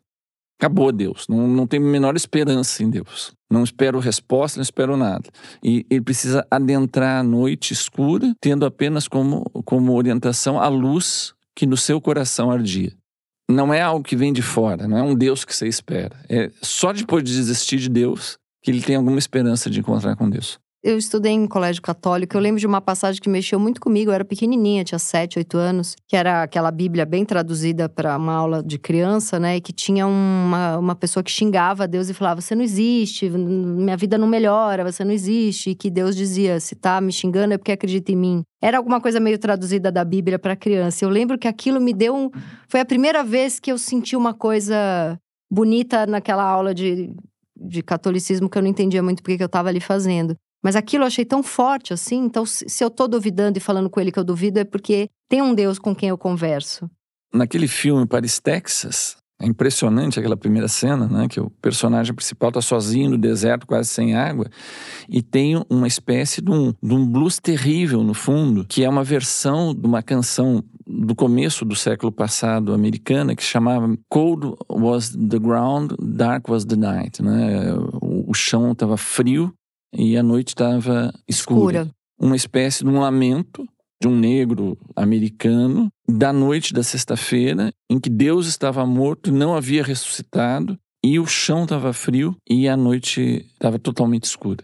Acabou Deus, não, não tem a menor esperança em Deus. Não espero resposta, não espero nada. E ele precisa adentrar a noite escura, tendo apenas como, como orientação a luz que no seu coração ardia não é algo que vem de fora, não é um Deus que você espera. É só depois de desistir de Deus que ele tem alguma esperança de encontrar com Deus eu estudei em colégio católico. Eu lembro de uma passagem que mexeu muito comigo. Eu era pequenininha, tinha 7, 8 anos, que era aquela Bíblia bem traduzida para uma aula de criança, né? E que tinha uma, uma pessoa que xingava Deus e falava: Você não existe, minha vida não melhora, você não existe. E que Deus dizia: Se tá me xingando é porque acredita em mim. Era alguma coisa meio traduzida da Bíblia para criança. Eu lembro que aquilo me deu um. Foi a primeira vez que eu senti uma coisa bonita naquela aula de, de catolicismo que eu não entendia muito porque que eu estava ali fazendo. Mas aquilo eu achei tão forte assim. Então, se eu tô duvidando e falando com ele que eu duvido, é porque tem um Deus com quem eu converso. Naquele filme Paris, Texas, é impressionante aquela primeira cena, né? Que o personagem principal está sozinho no deserto, quase sem água, e tem uma espécie de um, de um blues terrível no fundo, que é uma versão de uma canção do começo do século passado americana que chamava Cold was the ground, dark was the night, né? O, o chão estava frio e a noite estava escura. escura. uma espécie de um lamento de um negro americano da noite da sexta-feira, em que Deus estava morto, não havia ressuscitado, e o chão estava frio e a noite estava totalmente escura.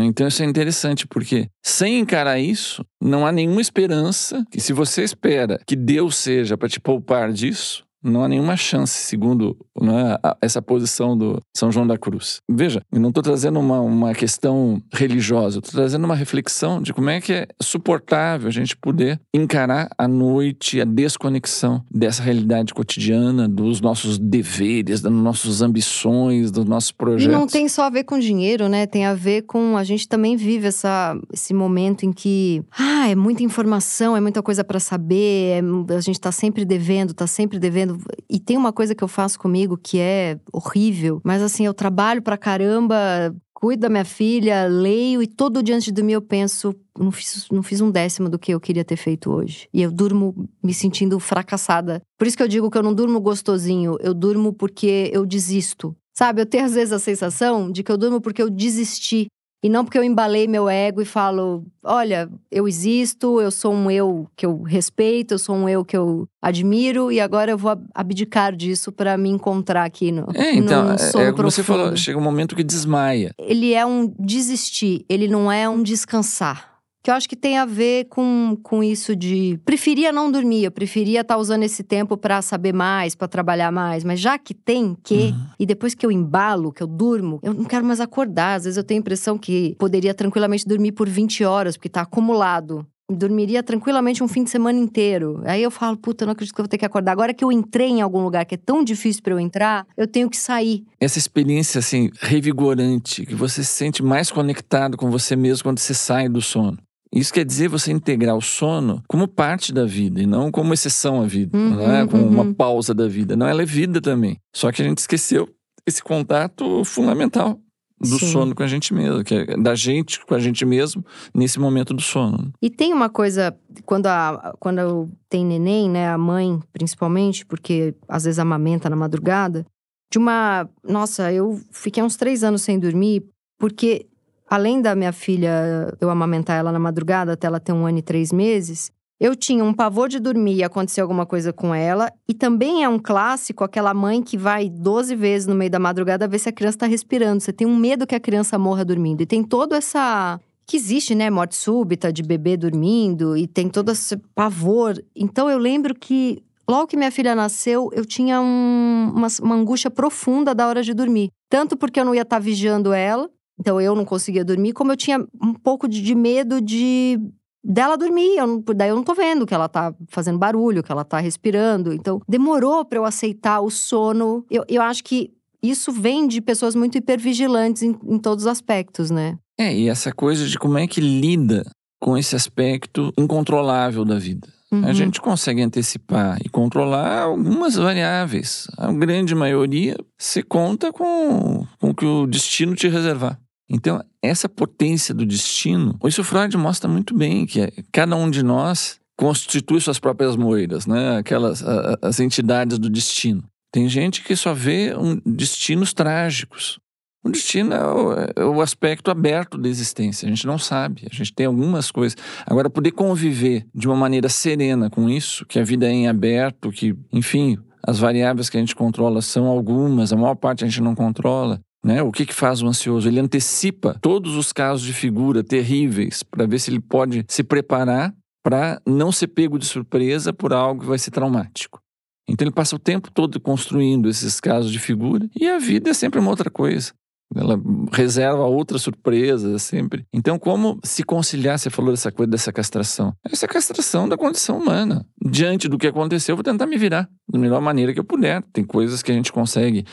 Então isso é interessante, porque sem encarar isso, não há nenhuma esperança que se você espera que Deus seja para te poupar disso, não há nenhuma chance, segundo né, essa posição do São João da Cruz. Veja, eu não estou trazendo uma, uma questão religiosa, estou trazendo uma reflexão de como é que é suportável a gente poder encarar a noite, a desconexão dessa realidade cotidiana, dos nossos deveres, das nossas ambições, dos nossos projetos. E não tem só a ver com dinheiro, né? Tem a ver com. A gente também vive essa, esse momento em que. Ah, é muita informação, é muita coisa para saber, é, a gente está sempre devendo, está sempre devendo e tem uma coisa que eu faço comigo que é horrível, mas assim, eu trabalho pra caramba, cuido da minha filha, leio e todo dia antes de dormir eu penso, não fiz, não fiz um décimo do que eu queria ter feito hoje. E eu durmo me sentindo fracassada. Por isso que eu digo que eu não durmo gostosinho, eu durmo porque eu desisto. Sabe, eu tenho às vezes a sensação de que eu durmo porque eu desisti e não porque eu embalei meu ego e falo: olha, eu existo, eu sou um eu que eu respeito, eu sou um eu que eu admiro, e agora eu vou abdicar disso para me encontrar aqui no. É, então, é, é como você falou, chega um momento que desmaia. Ele é um desistir, ele não é um descansar que eu acho que tem a ver com, com isso de preferia não dormir, eu preferia estar tá usando esse tempo para saber mais, para trabalhar mais, mas já que tem que, uhum. e depois que eu embalo, que eu durmo, eu não quero mais acordar. Às vezes eu tenho a impressão que poderia tranquilamente dormir por 20 horas, porque está acumulado dormiria tranquilamente um fim de semana inteiro. Aí eu falo, puta, eu não acredito que eu vou ter que acordar. Agora que eu entrei em algum lugar que é tão difícil para eu entrar, eu tenho que sair. Essa experiência, assim, revigorante, que você se sente mais conectado com você mesmo quando você sai do sono. Isso quer dizer você integrar o sono como parte da vida e não como exceção à vida, uhum, não é? como uhum. uma pausa da vida. Não, ela é vida também. Só que a gente esqueceu esse contato fundamental do Sim. sono com a gente mesmo, que é da gente com a gente mesmo nesse momento do sono. E tem uma coisa, quando, a, quando tem neném, né, a mãe principalmente, porque às vezes amamenta na madrugada, de uma. Nossa, eu fiquei uns três anos sem dormir, porque além da minha filha, eu amamentar ela na madrugada até ela ter um ano e três meses, eu tinha um pavor de dormir e acontecer alguma coisa com ela. E também é um clássico aquela mãe que vai 12 vezes no meio da madrugada ver se a criança está respirando. Você tem um medo que a criança morra dormindo. E tem todo essa. Que existe, né? Morte súbita de bebê dormindo. E tem todo esse pavor. Então eu lembro que Logo que minha filha nasceu, eu tinha um, uma, uma, angústia profunda da hora de dormir. Tanto porque eu não ia estar tá vigiando ela, então eu não conseguia dormir, como eu tinha um pouco de, de medo de dela dormir. Eu daí eu não tô vendo que ela tá fazendo barulho, que ela tá respirando. Então demorou para eu aceitar o sono. Eu, eu acho que isso vem de pessoas muito hipervigilantes em, em todos os aspectos, né? É, e essa coisa de como é que lida com esse aspecto incontrolável da vida. Uhum. A gente consegue antecipar e controlar algumas variáveis. A grande maioria se conta com, com o que o destino te reservar. Então, essa potência do destino, isso Freud mostra muito bem, que é, cada um de nós constitui suas próprias moedas, né? Aquelas a, as entidades do destino. Tem gente que só vê um, destinos trágicos. O destino é o, é o, aspecto aberto da existência. A gente não sabe. A gente tem algumas coisas. Agora, poder conviver de uma maneira serena com isso, que a vida é em aberto, que, enfim, as variáveis que a gente controla são algumas, a maior parte a gente não controla. Né? O que, que faz o ansioso? Ele antecipa todos os casos de figura terríveis para ver se ele pode se preparar para não ser pego de surpresa por algo que vai ser traumático. Então ele passa o tempo todo construindo esses casos de figura e a vida é sempre uma outra coisa. Ela reserva outras surpresas sempre. Então, como se conciliar? Você falou dessa coisa dessa castração. Essa é castração da condição humana. Diante do que aconteceu, eu vou tentar me virar da melhor maneira que eu puder. Tem coisas que a gente consegue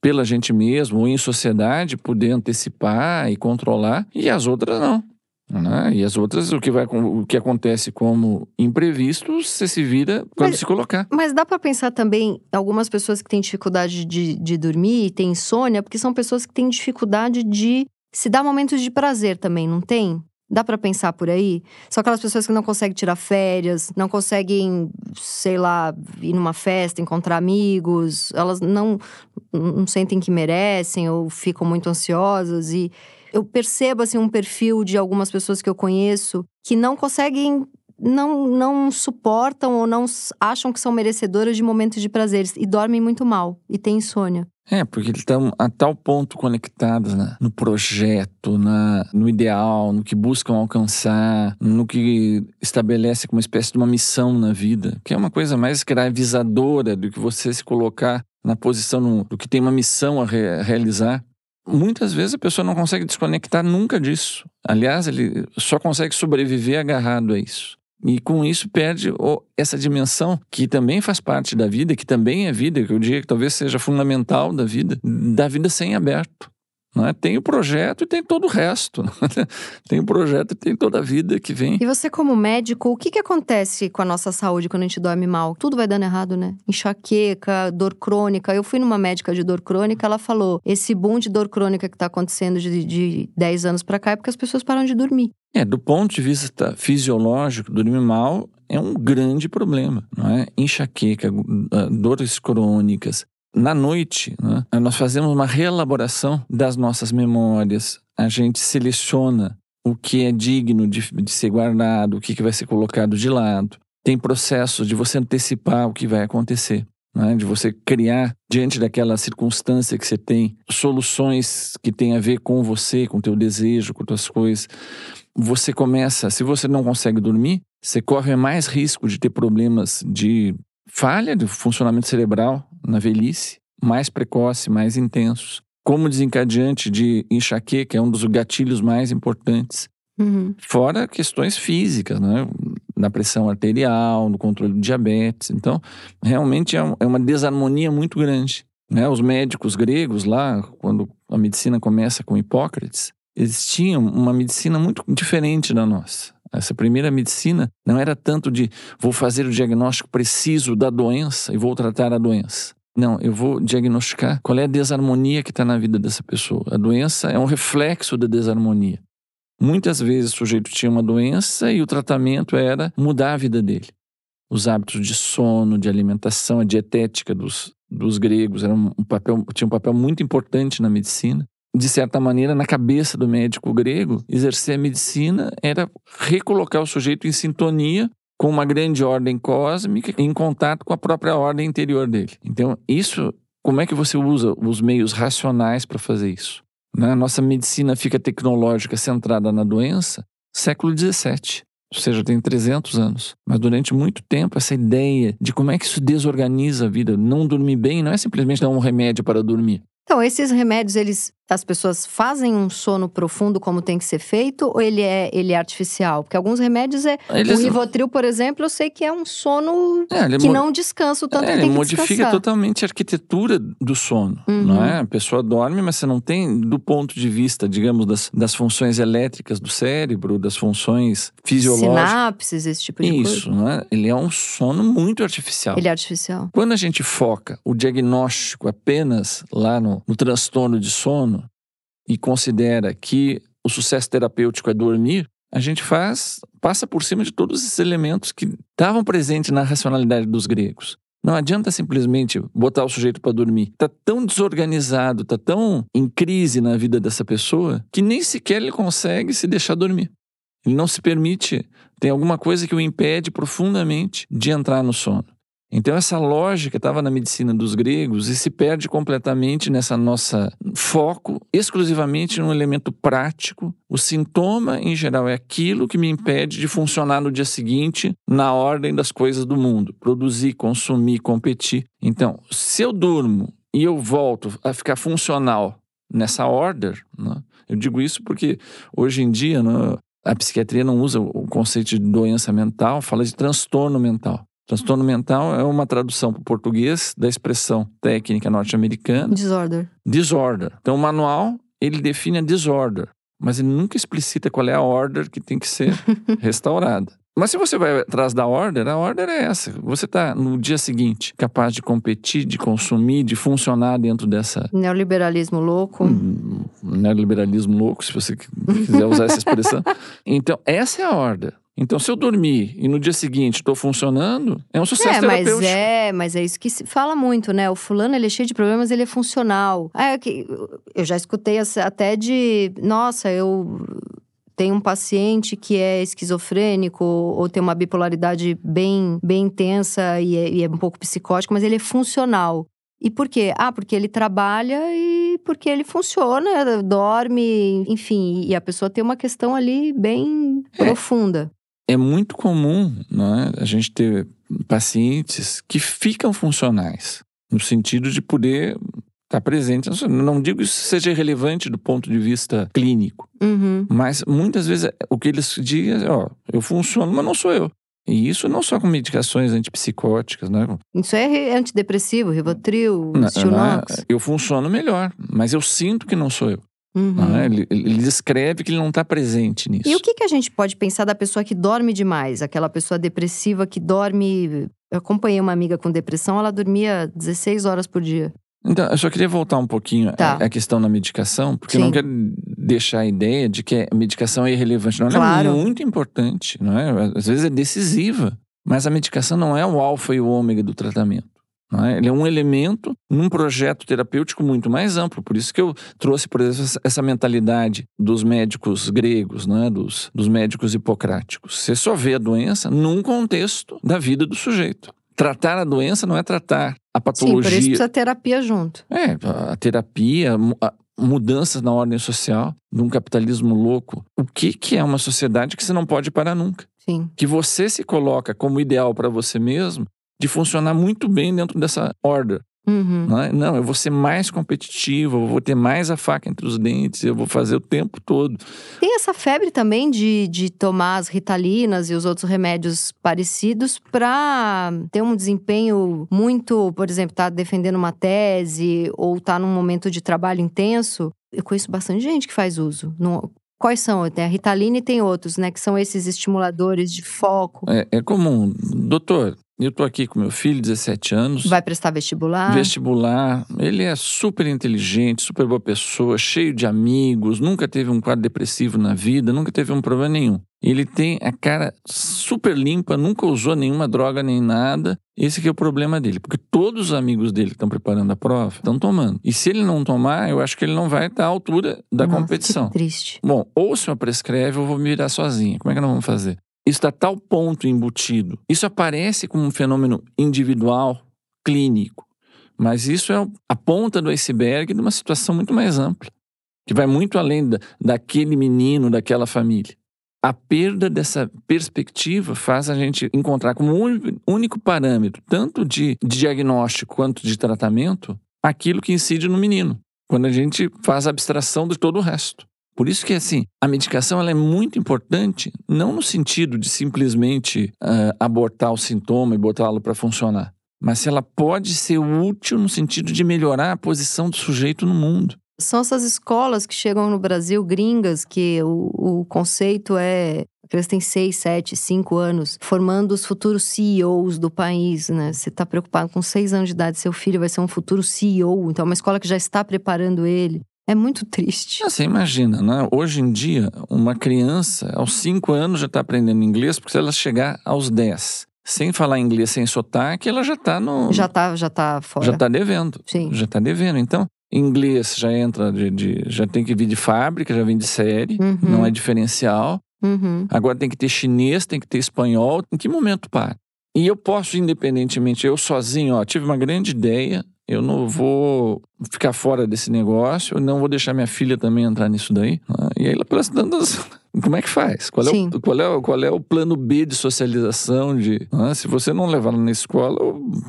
pela gente mesmo ou em sociedade poder antecipar e controlar e as outras não. Né? E as outras, o que, vai, o que acontece como imprevisto, você se vira quando mas, se colocar. Mas dá para pensar também algumas pessoas que têm dificuldade de, de dormir, têm insônia, porque são pessoas que têm dificuldade de se dar momentos de prazer também, não tem? Dá para pensar por aí? São aquelas pessoas que não conseguem tirar férias, não conseguem, sei lá, ir numa festa, encontrar amigos, elas não, não sentem que merecem ou ficam muito ansiosas e eu percebo assim um perfil de algumas pessoas que eu conheço que não conseguem não, não suportam ou não acham que são merecedoras de momentos de prazeres e dormem muito mal e têm insônia. É, porque eles estão a tal ponto conectados né? no projeto, na, no ideal, no que buscam alcançar, no que estabelece como uma espécie de uma missão na vida, que é uma coisa mais escravizadora do que você se colocar na posição do que tem uma missão a re, realizar. Muitas vezes a pessoa não consegue desconectar nunca disso. Aliás, ele só consegue sobreviver agarrado a isso. E com isso perde essa dimensão que também faz parte da vida, que também é vida, que eu diria que talvez seja fundamental da vida, da vida sem aberto. Né? Tem o projeto e tem todo o resto. Né? tem o projeto e tem toda a vida que vem. E você, como médico, o que, que acontece com a nossa saúde quando a gente dorme mal? Tudo vai dando errado, né? Enxaqueca, dor crônica. Eu fui numa médica de dor crônica, ela falou: esse boom de dor crônica que está acontecendo de, de 10 anos para cá é porque as pessoas param de dormir. É, do ponto de vista fisiológico, dormir mal é um grande problema, não é? Enxaqueca, ah, dores crônicas, na noite, né, nós fazemos uma reelaboração das nossas memórias. A gente seleciona o que é digno de, de ser guardado, o que, que vai ser colocado de lado. Tem processo de você antecipar o que vai acontecer. Né? de você criar, diante daquela circunstância que você tem, soluções que têm a ver com você, com o teu desejo, com tuas coisas. Você começa, se você não consegue dormir, você corre mais risco de ter problemas de falha do funcionamento cerebral na velhice, mais precoce, mais intensos. Como desencadeante de enxaqueca, é um dos gatilhos mais importantes. Uhum. Fora questões físicas, né? na pressão arterial, no controle do diabetes. Então, realmente é, é uma desarmonia muito grande. Né? Os médicos gregos lá, quando a medicina começa com Hipócrates, eles tinham uma medicina muito diferente da nossa. Essa primeira medicina não era tanto de vou fazer o diagnóstico preciso da doença e vou tratar a doença. Não, eu vou diagnosticar qual é a desarmonia que está na vida dessa pessoa. A doença é um reflexo da desarmonia. Muitas vezes o sujeito tinha uma doença e o tratamento era mudar a vida dele. Os hábitos de sono, de alimentação, a dietética dos, dos gregos era um papel, tinha um papel muito importante na medicina de certa maneira, na cabeça do médico grego, exercer a medicina era recolocar o sujeito em sintonia com uma grande ordem cósmica, em contato com a própria ordem interior dele. Então, isso, como é que você usa os meios racionais para fazer isso? Né? A nossa medicina fica tecnológica centrada na doença, século XVII. Ou seja, tem 300 anos. Mas durante muito tempo, essa ideia de como é que isso desorganiza a vida, não dormir bem, não é simplesmente dar um remédio para dormir. Então, esses remédios, eles as pessoas fazem um sono profundo como tem que ser feito ou ele é, ele é artificial? Porque alguns remédios é. Eles... O Rivotril, por exemplo, eu sei que é um sono é, que mo... não descansa o tanto é, que tem ele modifica descansar. totalmente a arquitetura do sono, uhum. não é? A pessoa dorme, mas você não tem, do ponto de vista, digamos, das, das funções elétricas do cérebro, das funções fisiológicas. Sinapses, esse tipo de Isso, coisa. Isso, não é? Ele é um sono muito artificial. Ele é artificial. Quando a gente foca o diagnóstico apenas lá no, no transtorno de sono, e considera que o sucesso terapêutico é dormir, a gente faz, passa por cima de todos esses elementos que estavam presentes na racionalidade dos gregos. Não adianta simplesmente botar o sujeito para dormir. Está tão desorganizado, está tão em crise na vida dessa pessoa que nem sequer ele consegue se deixar dormir. Ele não se permite, tem alguma coisa que o impede profundamente de entrar no sono. Então, essa lógica estava na medicina dos gregos e se perde completamente nessa nossa foco exclusivamente num elemento prático. O sintoma, em geral, é aquilo que me impede de funcionar no dia seguinte na ordem das coisas do mundo: produzir, consumir, competir. Então, se eu durmo e eu volto a ficar funcional nessa order, né? eu digo isso porque hoje em dia né, a psiquiatria não usa o conceito de doença mental, fala de transtorno mental. Transtorno mental é uma tradução para o português da expressão técnica norte-americana. Disorder. Disorder. Então, o manual, ele define a disorder, mas ele nunca explicita qual é a order que tem que ser restaurada. Mas se você vai atrás da order, a order é essa. Você está no dia seguinte capaz de competir, de consumir, de funcionar dentro dessa. Neoliberalismo louco. Hum, neoliberalismo louco, se você quiser usar essa expressão. então, essa é a order. Então, se eu dormir e no dia seguinte estou funcionando, é um sucesso é, mas é, mas é isso que se fala muito, né? O fulano ele é cheio de problemas, ele é funcional. É, que- eu já escutei até de, nossa, eu tenho um paciente que é esquizofrênico ou tem uma bipolaridade bem, bem intensa e é, e é um pouco psicótico, mas ele é funcional. E por quê? Ah, porque ele trabalha e porque ele funciona, dorme, enfim, e a pessoa tem uma questão ali bem É. profunda. É muito comum né, a gente ter pacientes que ficam funcionais, no sentido de poder estar presente. Não digo isso seja irrelevante do ponto de vista clínico, Uhum. mas muitas vezes o que eles dizem é: ó, eu funciono, mas não sou eu. E isso não só com medicações antipsicóticas, né? Isso é re- antidepressivo, Rivotril, Stilnox. não, eu funciono melhor, mas eu sinto que não sou eu. Uhum. né? Ele, ele descreve que ele não está presente nisso. E o que, que a gente pode pensar da pessoa que dorme demais? Aquela pessoa depressiva que dorme. Eu acompanhei uma amiga com depressão, ela dormia 16 horas por dia. Então, eu só queria voltar um pouquinho Tá. à à questão da medicação, porque eu Sim. não quero deixar a ideia de que a medicação é irrelevante. Não, ela Claro. é muito importante, não é? Às vezes é decisiva, mas a medicação não é o alfa e o ômega do tratamento. É? Ele é um elemento num projeto terapêutico muito mais amplo. Por isso que eu trouxe, por exemplo, essa- mentalidade dos médicos gregos, é? dos, dos médicos hipocráticos. Você só vê a doença num contexto da vida do sujeito. Tratar a doença não é tratar a Sim, patologia. por isso precisa terapia junto. É, a terapia, a- mudanças na ordem social, de um capitalismo louco. O que, que é uma sociedade que você não pode parar nunca? Sim. Que você se coloca como ideal para você mesmo de funcionar muito bem dentro dessa order. Uhum. Não, é? não, eu vou ser mais competitivo, eu vou ter mais a faca entre os dentes, eu vou fazer o tempo todo. Tem essa febre também de, de tomar as ritalinas e os outros remédios parecidos para ter um desempenho muito, por exemplo, tá defendendo uma tese ou tá num momento de trabalho intenso. Eu conheço bastante gente que faz uso. Não- Quais são? Tem a ritalina e tem outros, né? Que são esses estimuladores de foco. É, é comum. Doutor, eu tô aqui com meu filho, 17 anos. Vai prestar vestibular. Vestibular, ele é super inteligente, super boa pessoa, cheio de amigos, nunca teve um quadro depressivo na vida, nunca teve um problema nenhum. Ele tem a cara super limpa, nunca usou nenhuma droga nem nada. Esse que é o problema dele, porque todos os amigos dele que estão preparando a prova estão tomando. E se ele não tomar, eu acho que ele não vai estar à altura da Nossa, competição. Que triste. Bom, ou o senhor prescreve ou eu vou me virar sozinha. Como é que nós vamos fazer? Está a tal ponto embutido. Isso aparece como um fenômeno individual, clínico. Mas isso é a ponta do iceberg de uma situação muito mais ampla, que vai muito além da, daquele menino, daquela família. A perda dessa perspectiva faz a gente encontrar como único, único parâmetro, tanto de, de diagnóstico quanto de tratamento, aquilo que incide no menino, quando a gente faz a abstração de todo o resto. Por isso que, assim, a medicação ela é muito importante, não no sentido de simplesmente ah, abortar o sintoma e botá-lo para funcionar, mas se ela pode ser útil no sentido de melhorar a posição do sujeito no mundo. São essas escolas que chegam no Brasil, gringas, que o, o conceito é. Eles têm seis, sete, cinco anos, formando os futuros CEOs do país, né? Você está preocupado com seis anos de idade, seu filho vai ser um futuro CEO, então é uma escola que já está preparando ele. É muito triste. Ah, Você imagina, né? Hoje em dia, uma criança aos 5 anos já está aprendendo inglês, porque se ela chegar aos 10 sem falar inglês, sem sotaque, ela já está no. Já tá, já tá fora. já está devendo. Sim. Já está devendo. Então, inglês já entra de, de- já tem que vir de fábrica, já vem de série, Uhum. não é diferencial. Uhum. Agora tem que ter chinês, tem que ter espanhol. Em que momento para? E eu posso, independentemente, eu sozinho, ó, tive uma grande ideia. Eu não vou ficar fora desse negócio, eu não vou deixar minha filha também entrar nisso daí. né? E aí, pelas tantas, como é que faz? Qual é, Sim. o, qual, é, qual é o plano B de socialização? De, né? Se você não levar ela na escola,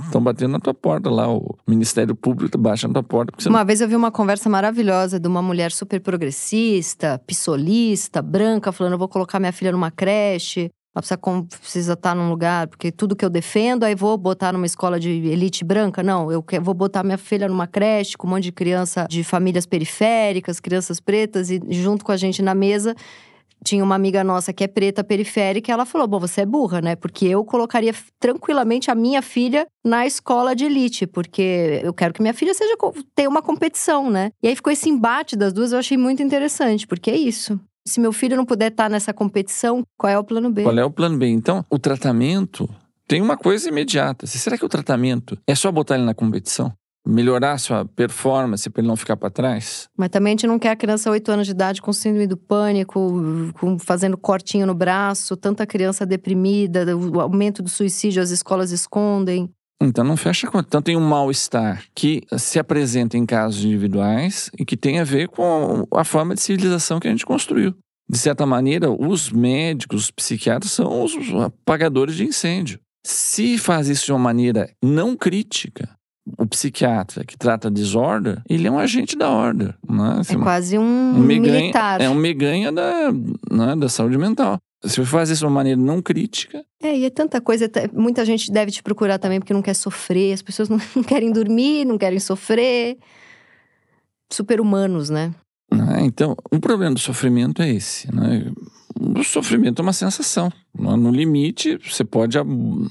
estão batendo na tua porta lá. O Ministério Público baixa na tua porta. Você não Uma vez eu vi uma conversa maravilhosa de uma mulher super progressista, pissolista, branca, falando: eu vou colocar minha filha numa creche. Ela precisa, precisa estar num lugar, porque tudo que eu defendo, aí vou botar numa escola de elite branca. Não, eu vou botar minha filha numa creche com um monte de criança de famílias periféricas, crianças pretas, e junto com a gente na mesa tinha uma amiga nossa que é preta periférica e ela falou: Bom, você é burra, né? Porque eu colocaria tranquilamente a minha filha na escola de elite, porque eu quero que minha filha seja tenha uma competição, né? E aí ficou esse embate das duas, eu achei muito interessante, porque é isso. Se meu filho não puder estar nessa competição, qual é o plano B? Qual é o plano B? Então, o tratamento tem uma coisa imediata. Será que o tratamento é só botar ele na competição? Melhorar sua performance para ele não ficar para trás? Mas também a gente não quer a criança 8 anos de idade com síndrome do pânico, com, fazendo cortinho no braço, tanta criança deprimida, o aumento do suicídio as escolas escondem. Então não fecha conta. Então tem um mal-estar que se apresenta em casos individuais e que tem a ver com a forma de civilização que a gente construiu. De certa maneira, os médicos, os psiquiatras são os apagadores de incêndio. Se faz isso de uma maneira não crítica, o psiquiatra que trata desordem, ele é um agente da ordem. Né? É quase um, um militar. É um meganha da, né, da saúde mental. Se você faz isso de uma maneira não crítica. É, e é tanta coisa. Muita gente deve te procurar também porque não quer sofrer. As pessoas não, não querem dormir, não querem sofrer. Super humanos, né? né? Então, o problema do sofrimento é esse. Né? O sofrimento é uma sensação. Né? No limite, você pode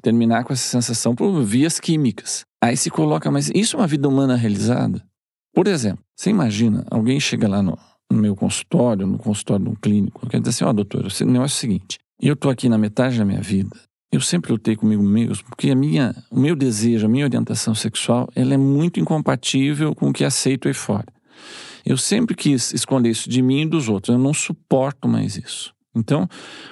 terminar com essa sensação por vias químicas. Aí se coloca, mas isso é uma vida humana realizada? Por exemplo, você imagina, alguém chega lá no, no meu consultório, no consultório de um clínico, quer dizer assim, ó, oh, doutor, o negócio é o seguinte, eu tô aqui na metade da minha vida, eu sempre lutei comigo mesmo, porque a minha, o meu desejo, a minha orientação sexual, ela é muito incompatível com o que aceito aí fora. Eu sempre quis esconder isso de mim e dos outros, eu não suporto mais isso. Então,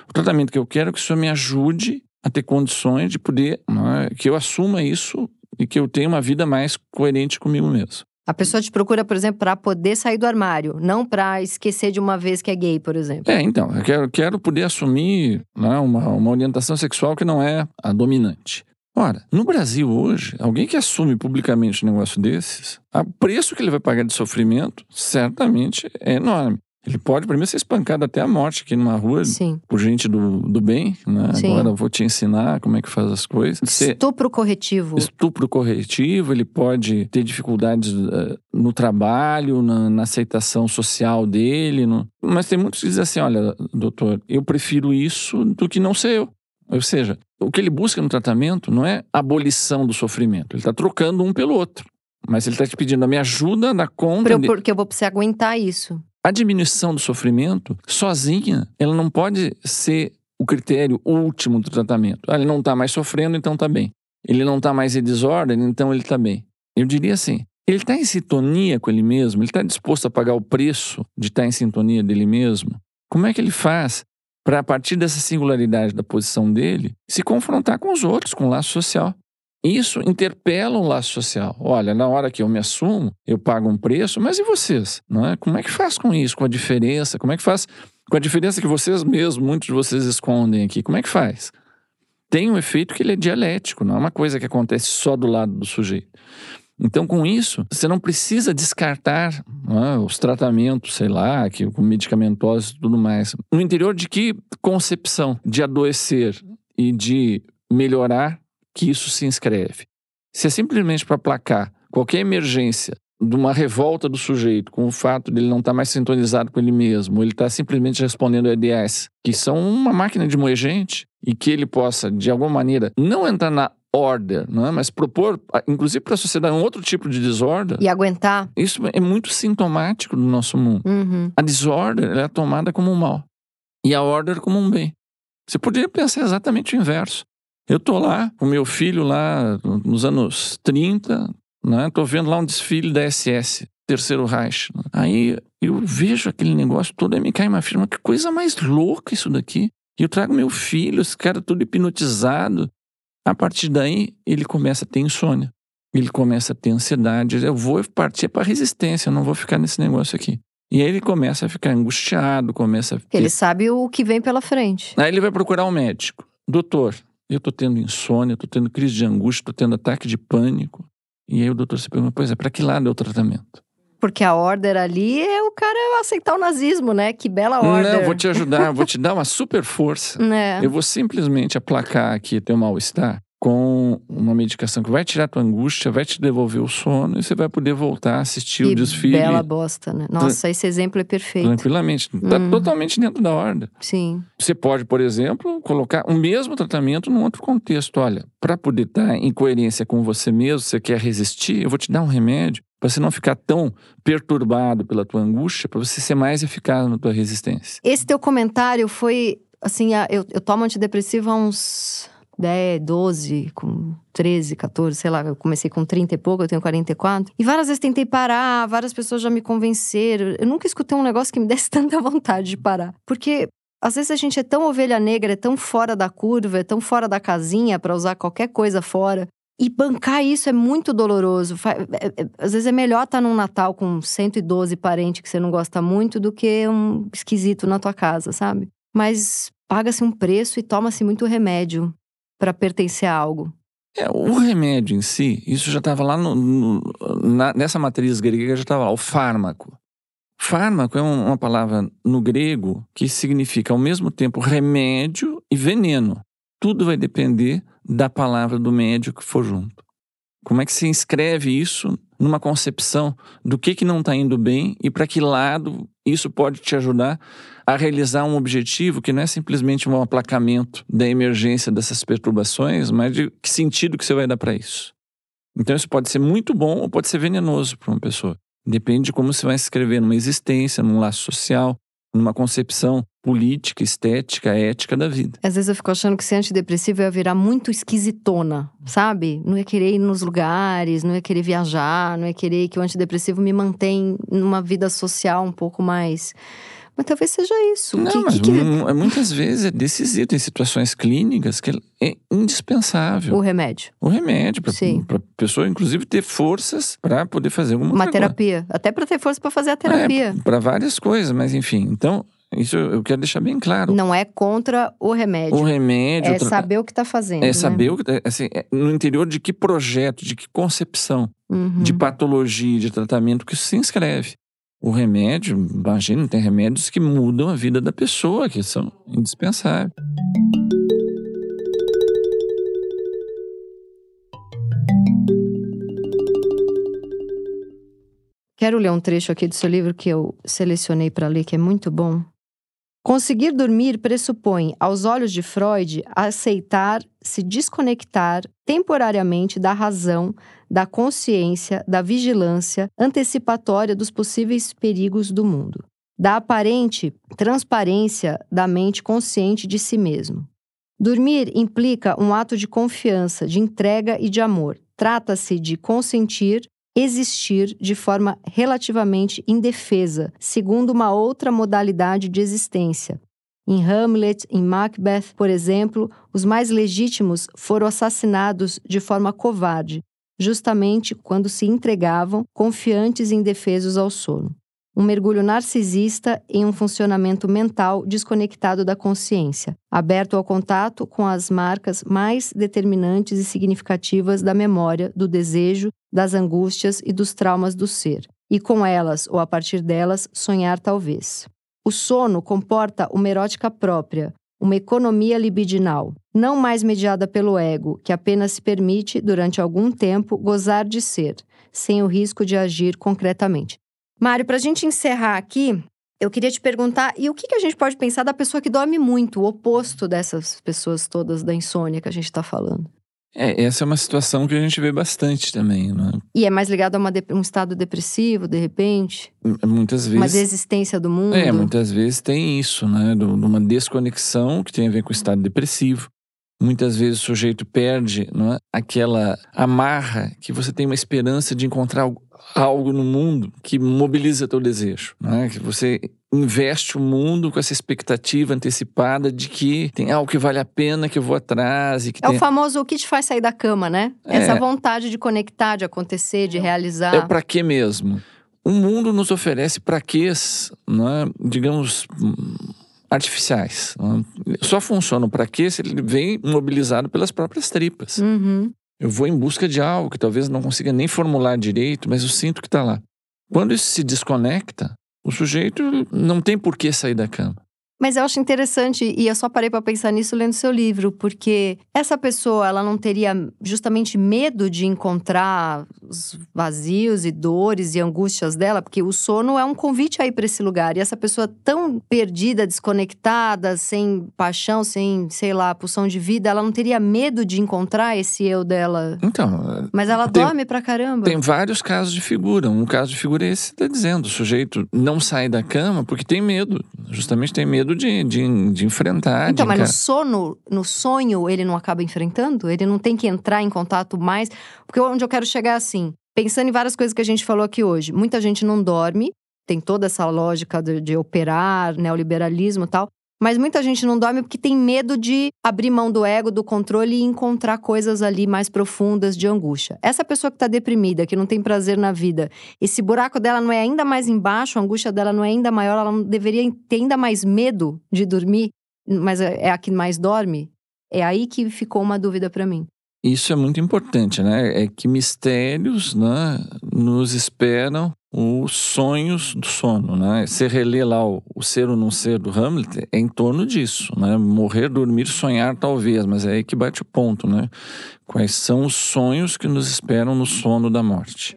o tratamento que eu quero é que o senhor me ajude a ter condições de poder, é, que eu assuma isso e que eu tenha uma vida mais coerente comigo mesmo. A pessoa te procura, por exemplo, para poder sair do armário, não para esquecer de uma vez que é gay, por exemplo. É, então, eu quero, quero poder assumir né, uma, uma orientação sexual que não é a dominante. Ora, no Brasil hoje, alguém que assume publicamente um negócio desses, o preço que ele vai pagar de sofrimento certamente é enorme. Ele pode, primeiro, ser espancado até a morte aqui numa rua Sim. por gente do, do bem. Né? Agora eu vou te ensinar como é que faz as coisas. Estupro corretivo. Estupro corretivo, ele pode ter dificuldades uh, no trabalho, na, na, aceitação social dele. No... Mas tem muitos que dizem assim: olha, doutor, eu prefiro isso do que não ser eu. Ou seja, o que ele busca no tratamento não é abolição do sofrimento, ele está trocando um pelo outro. Mas ele está te pedindo a minha ajuda na conta. Porque eu vou precisar aguentar isso. A diminuição do sofrimento, sozinha, ela não pode ser o critério último do tratamento. Ah, ele não está mais sofrendo, então está bem. Ele não está mais em desordem, então ele está bem. Eu diria assim: ele está em sintonia com ele mesmo? Ele está disposto a pagar o preço de estar tá em sintonia dele mesmo? Como é que ele faz para, a partir dessa singularidade da posição dele, se confrontar com os outros, com o laço social? Isso interpela o laço social. Olha, na hora que eu me assumo, eu pago um preço, mas e vocês? Não é? Como é que faz com isso, com a diferença? Como é que faz com a diferença que vocês mesmos, muitos de vocês escondem aqui? Como é que faz? Tem um efeito que ele é dialético, não é uma coisa que acontece só do lado do sujeito. Então, com isso, você não precisa descartar é, os tratamentos, sei lá, que, com medicamentosos e tudo mais. No interior de que concepção de adoecer e de melhorar que isso se inscreve. Se é simplesmente para placar qualquer emergência de uma revolta do sujeito com o fato de ele não estar tá mais sintonizado com ele mesmo, ele está simplesmente respondendo EDS, que são uma máquina de moer gente, e que ele possa, de alguma maneira, não entrar na order, não é? mas propor, inclusive para a sociedade, um outro tipo de desordem. E aguentar. Isso é muito sintomático do nosso mundo. Uhum. A desordem é tomada como um mal e a order como um bem. Você poderia pensar exatamente o inverso. Eu tô lá com meu filho lá nos anos 30, né? Tô vendo lá um desfile da SS, Terceiro Reich. Né? Aí eu vejo aquele negócio todo e me cai uma firma, que coisa mais louca isso daqui. E eu trago meu filho, esse cara todo hipnotizado. A partir daí, ele começa a ter insônia. Ele começa a ter ansiedade. Eu vou partir para resistência, eu não vou ficar nesse negócio aqui. E aí ele começa a ficar angustiado, começa a... Ele sabe o que vem pela frente. Aí ele vai procurar um médico. Doutor, eu estou tendo insônia, estou tendo crise de angústia, estou tendo ataque de pânico. E aí o doutor se pergunta, pois é, para que lado é o tratamento? Porque a order ali é o cara aceitar o nazismo, né? Que bela order. Não, vou te ajudar, vou te dar uma super força. É. Eu vou simplesmente aplacar aqui teu mal-estar com uma medicação que vai tirar tua angústia, vai te devolver o sono e você vai poder voltar a assistir o desfile. bela bosta, né? Nossa, esse exemplo é perfeito. Tranquilamente. Está hum. totalmente dentro da ordem. Sim. Você pode, por exemplo, colocar o mesmo tratamento num outro contexto. Olha, para poder estar em coerência com você mesmo, você quer resistir, eu vou te dar um remédio para você não ficar tão perturbado pela tua angústia, para você ser mais eficaz na tua resistência. Esse teu comentário foi assim, eu, eu tomo antidepressivo há uns 10, 12, com 13, 14, sei lá, eu comecei com 30 e pouco, eu tenho 44. E várias vezes tentei parar, várias pessoas já me convenceram. Eu nunca escutei um negócio que me desse tanta vontade de parar. Porque às vezes a gente é tão ovelha negra, é tão fora da curva, é tão fora da casinha para usar qualquer coisa fora. E bancar isso é muito doloroso. É, é, às vezes é melhor estar tá num Natal com 112 parentes que você não gosta muito do que um esquisito na tua casa, sabe? Mas paga-se um preço e toma-se muito remédio para pertencer a algo. É, o remédio em si, isso já estava lá no, no, na, nessa matriz grega, já estava lá, o fármaco. Fármaco é uma palavra no grego que significa ao mesmo tempo remédio e veneno. Tudo vai depender da palavra do médico que for junto. Como é que se inscreve isso numa concepção do que, que não está indo bem e para que lado isso pode te ajudar a realizar um objetivo que não é simplesmente um aplacamento da emergência dessas perturbações, mas de que sentido que você vai dar para isso. Então isso pode ser muito bom ou pode ser venenoso para uma pessoa. Depende de como você vai escrever numa existência, num laço social, numa concepção política, estética, ética da vida. Às vezes eu fico achando que ser antidepressivo ia virar muito esquisitona, sabe? Não ia querer ir nos lugares, não ia querer viajar, não ia querer que o antidepressivo me mantenha numa vida social um pouco mais mas talvez seja isso. Não, que, mas que... É muitas vezes é decisivo. Tem situações clínicas que é indispensável. O remédio. O remédio, para a pessoa, inclusive, ter forças para poder fazer alguma Uma terapia. Até para ter força para fazer a terapia. É, para várias coisas, mas enfim. Então, isso eu quero deixar bem claro. Não é contra o remédio. O remédio. É saber o que está fazendo. É né? saber o que. Tá, assim, é no interior de que projeto, de que concepção, uhum. de patologia, de tratamento que isso se inscreve. O remédio, imagina, tem remédios que mudam a vida da pessoa, que são indispensáveis. Quero ler um trecho aqui do seu livro que eu selecionei para ler, que é muito bom. Conseguir dormir pressupõe, aos olhos de Freud, aceitar se desconectar temporariamente da razão, da consciência, da vigilância antecipatória dos possíveis perigos do mundo, da aparente transparência da mente consciente de si mesmo. Dormir implica um ato de confiança, de entrega e de amor. Trata-se de consentir existir de forma relativamente indefesa, segundo uma outra modalidade de existência. Em Hamlet, em Macbeth, por exemplo, os mais legítimos foram assassinados de forma covarde, justamente quando se entregavam, confiantes e indefesos ao sono. Um mergulho narcisista em um funcionamento mental desconectado da consciência, aberto ao contato com as marcas mais determinantes e significativas da memória, do desejo, das angústias e dos traumas do ser, e com elas, ou a partir delas, sonhar talvez. O sono comporta uma erótica própria, uma economia libidinal, não mais mediada pelo ego, que apenas se permite, durante algum tempo, gozar de ser, sem o risco de agir concretamente. Mário, para a gente encerrar aqui, eu queria te perguntar: e o que, que a gente pode pensar da pessoa que dorme muito, o oposto dessas pessoas todas da insônia que a gente está falando? É, essa é uma situação que a gente vê bastante também, né? E é mais ligado a uma, um estado depressivo, de repente? Muitas vezes. Uma desistência do mundo? É, muitas vezes tem isso, né? De uma desconexão que tem a ver com o estado depressivo. Muitas vezes o sujeito perde não é? aquela amarra que você tem uma esperança de encontrar algo no mundo que mobiliza teu desejo, né? Que você investe o mundo com essa expectativa antecipada de que tem algo que vale a pena que eu vou atrás e que é tem... o famoso o que te faz sair da cama, né? É. Essa vontade de conectar, de acontecer, de realizar. É para quê mesmo? O mundo nos oferece para quês, né? digamos artificiais. Né? Só funcionam para quê se ele vem mobilizado pelas próprias tripas. Uhum. Eu vou em busca de algo que talvez não consiga nem formular direito, mas eu sinto que está lá. Quando isso se desconecta, o sujeito não tem por que sair da cama. Mas eu acho interessante, e eu só parei para pensar nisso lendo seu livro, porque essa pessoa, ela não teria justamente medo de encontrar os vazios e dores e angústias dela, porque o sono é um convite aí para esse lugar. E essa pessoa tão perdida, desconectada, sem paixão, sem, sei lá, pulsão de vida, ela não teria medo de encontrar esse eu dela. Então. Mas ela tem, dorme pra caramba. Tem vários casos de figura. Um caso de figura é esse que tá dizendo. O sujeito não sai da cama porque tem medo. Justamente tem medo de, de, de enfrentar. Então, de mas no sono, no sonho, ele não acaba enfrentando? Ele não tem que entrar em contato mais? Porque onde eu quero chegar é assim, pensando em várias coisas que a gente falou aqui hoje. Muita gente não dorme, tem toda essa lógica de, de operar, neoliberalismo e tal. Mas muita gente não dorme porque tem medo de abrir mão do ego, do controle e encontrar coisas ali mais profundas de angústia. Essa pessoa que está deprimida, que não tem prazer na vida, esse buraco dela não é ainda mais embaixo, a angústia dela não é ainda maior, ela não deveria ter ainda mais medo de dormir, mas é, é a que mais dorme? É aí que ficou uma dúvida para mim. Isso é muito importante, né? É que mistérios né, nos esperam os sonhos do sono, né? Você relê lá o, o, ser ou não ser do Hamlet, é em torno disso, né? Morrer, dormir, sonhar talvez, mas é aí que bate o ponto, né? Quais são os sonhos que nos esperam no sono da morte?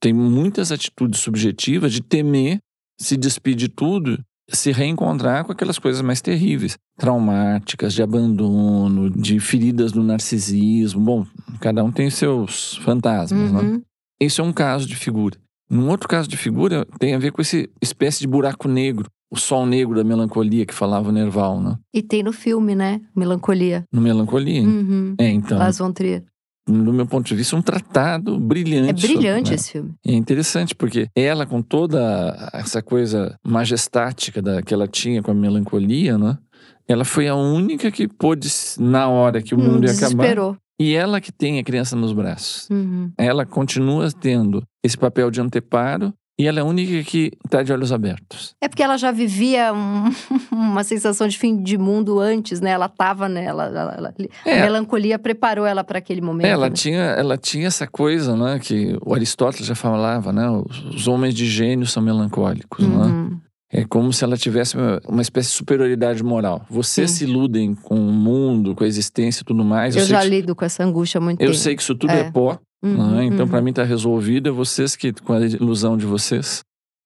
Tem muitas atitudes subjetivas de temer se despedir de tudo, se reencontrar com aquelas coisas mais terríveis, traumáticas, de abandono, de feridas do narcisismo. Bom, cada um tem seus fantasmas, né? uhum. né? Esse é um caso de figura. Num outro caso de figura, tem a ver com esse espécie de buraco negro, o sol negro da melancolia que falava o Nerval, né? E tem no filme, né? Melancolia. No Melancolia? Uhum. É, então. Las von Trier. No meu ponto de vista, um tratado brilhante. É brilhante né? esse filme. É interessante, porque ela, com toda essa coisa majestática da, que ela tinha com a melancolia, né? Ela foi a única que pôde, na hora que o mundo ia acabar. E ela que tem a criança nos braços. Uhum. Ela continua tendo esse papel de anteparo e ela é a única que está de olhos abertos. É porque ela já vivia um, uma sensação de fim de mundo antes, né? Ela estava nela. Ela, ela, é. A melancolia preparou ela para aquele momento. Ela, né? tinha, ela tinha essa coisa, né? Que o Aristóteles já falava, né? Os, homens de gênio são melancólicos, né? uhum. né? É como se ela tivesse uma, espécie de superioridade moral. Vocês Sim. se iludem com o mundo, com a existência e tudo mais. Eu, eu já lido com essa angústia muito eu tempo. Sei que isso tudo é, é pó. Uhum, né? Então, uhum. para mim, está resolvido. É vocês que, com a ilusão de vocês.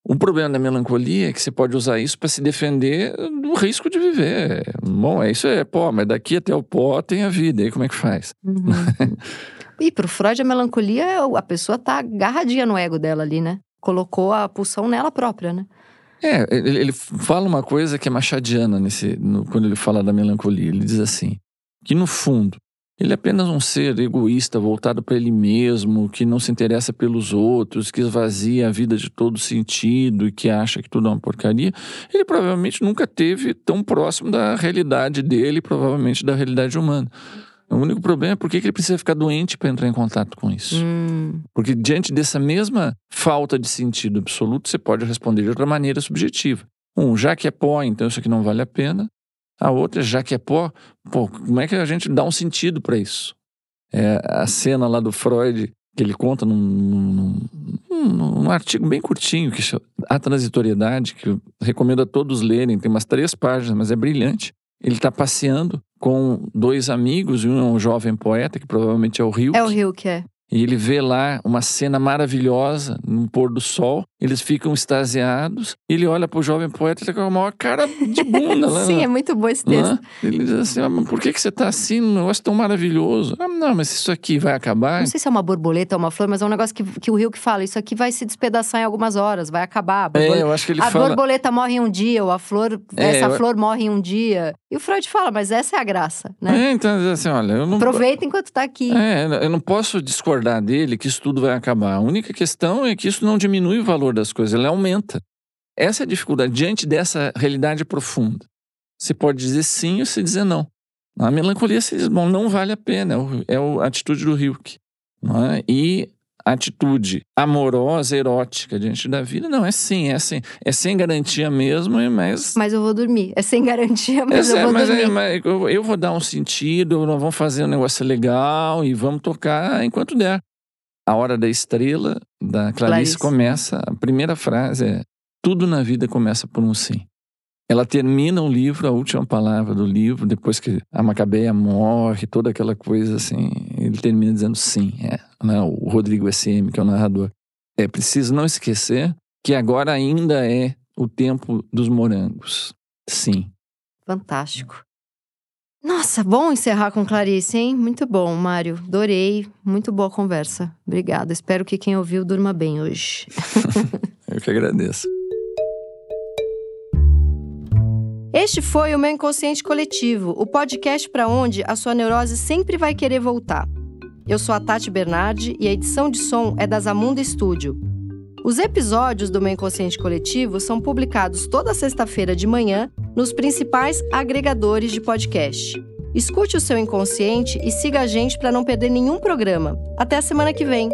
O problema da melancolia é que você pode usar isso para se defender do risco de viver. Bom, é isso é pó, mas daqui até o pó tem a vida. E aí como é que faz? Uhum. e para o Freud, a melancolia, a pessoa tá agarradinha no ego dela ali, né? Colocou a pulsão nela própria, né? É, ele, ele fala uma coisa que é machadiana nesse, no, quando ele fala da melancolia. Ele diz assim: que no fundo, ele é apenas um ser egoísta, voltado para ele mesmo, que não se interessa pelos outros, que esvazia a vida de todo sentido e que acha que tudo é uma porcaria. Ele provavelmente nunca teve tão próximo da realidade dele, provavelmente da realidade humana. O único problema é por que ele precisa ficar doente para entrar em contato com isso. Hum. Porque diante dessa mesma falta de sentido absoluto, você pode responder de outra maneira subjetiva. Um, já que é pó, então isso aqui não vale a pena. A outra, já que é pó, pô, como é que a gente dá um sentido para isso? É a cena lá do Freud, que ele conta num, num, num, num artigo bem curtinho, que chama A Transitoriedade, que eu recomendo a todos lerem, tem umas três páginas, mas é brilhante. Ele está passeando com dois amigos, um é um jovem poeta, que provavelmente é o Rio. É o Rio que é. E ele vê lá uma cena maravilhosa no pôr do sol. Eles ficam extasiados. Ele olha para o jovem poeta e tá com a maior cara de bunda lá. Sim, é muito bom esse texto. Né? Ele diz assim: ah, por que, que você está assim num negócio tão maravilhoso? Ah, não, mas isso aqui vai acabar. Não sei se é uma borboleta ou uma flor, mas é um negócio que, que o Rio que fala: isso aqui vai se despedaçar em algumas horas, vai acabar. É, eu acho que ele a fala. A borboleta morre em um dia, ou a flor, é, essa eu... flor morre em um dia. E o Freud fala: mas essa é a graça, né? É, então, assim, olha. Eu não... Aproveita enquanto está aqui. É, eu não posso discordar dele que isso tudo vai acabar. A única questão é que isso não diminui o valor das coisas, ele aumenta. Essa é a dificuldade diante dessa realidade profunda. Você pode dizer sim ou se dizer não. A melancolia se diz, bom, não vale a pena, é, é a atitude do Hilke. É? E atitude amorosa, erótica diante da vida, não, é sim, é assim, é sem garantia mesmo, mas... Mas eu vou dormir, é sem garantia, mas é, eu vou mas dormir. É, mas eu, eu, vou dar um sentido, nós vamos fazer um negócio legal e vamos tocar enquanto der. A Hora da Estrela, da Clarice, Clarice, começa, a primeira frase é: Tudo na vida começa por um sim. Ela termina o livro, a última palavra do livro, depois que a Macabeia morre, toda aquela coisa assim, ele termina dizendo sim, é, né? o Rodrigo SM, que é o narrador. É preciso não esquecer que agora ainda é o tempo dos morangos. Sim. Fantástico. Nossa, bom encerrar com Clarice, hein? Muito bom, Mário. Adorei. Muito boa conversa. Obrigada. Espero que quem ouviu durma bem hoje. Eu que agradeço. Este foi o meu Inconsciente Coletivo, o podcast para onde a sua neurose sempre vai querer voltar. Eu sou a Tati Bernardi e a edição de som é da Zamunda Studio. Os episódios do meu Inconsciente Coletivo são publicados toda sexta-feira de manhã nos principais agregadores de podcast. Escute o seu inconsciente e siga a gente para não perder nenhum programa. Até a semana que vem!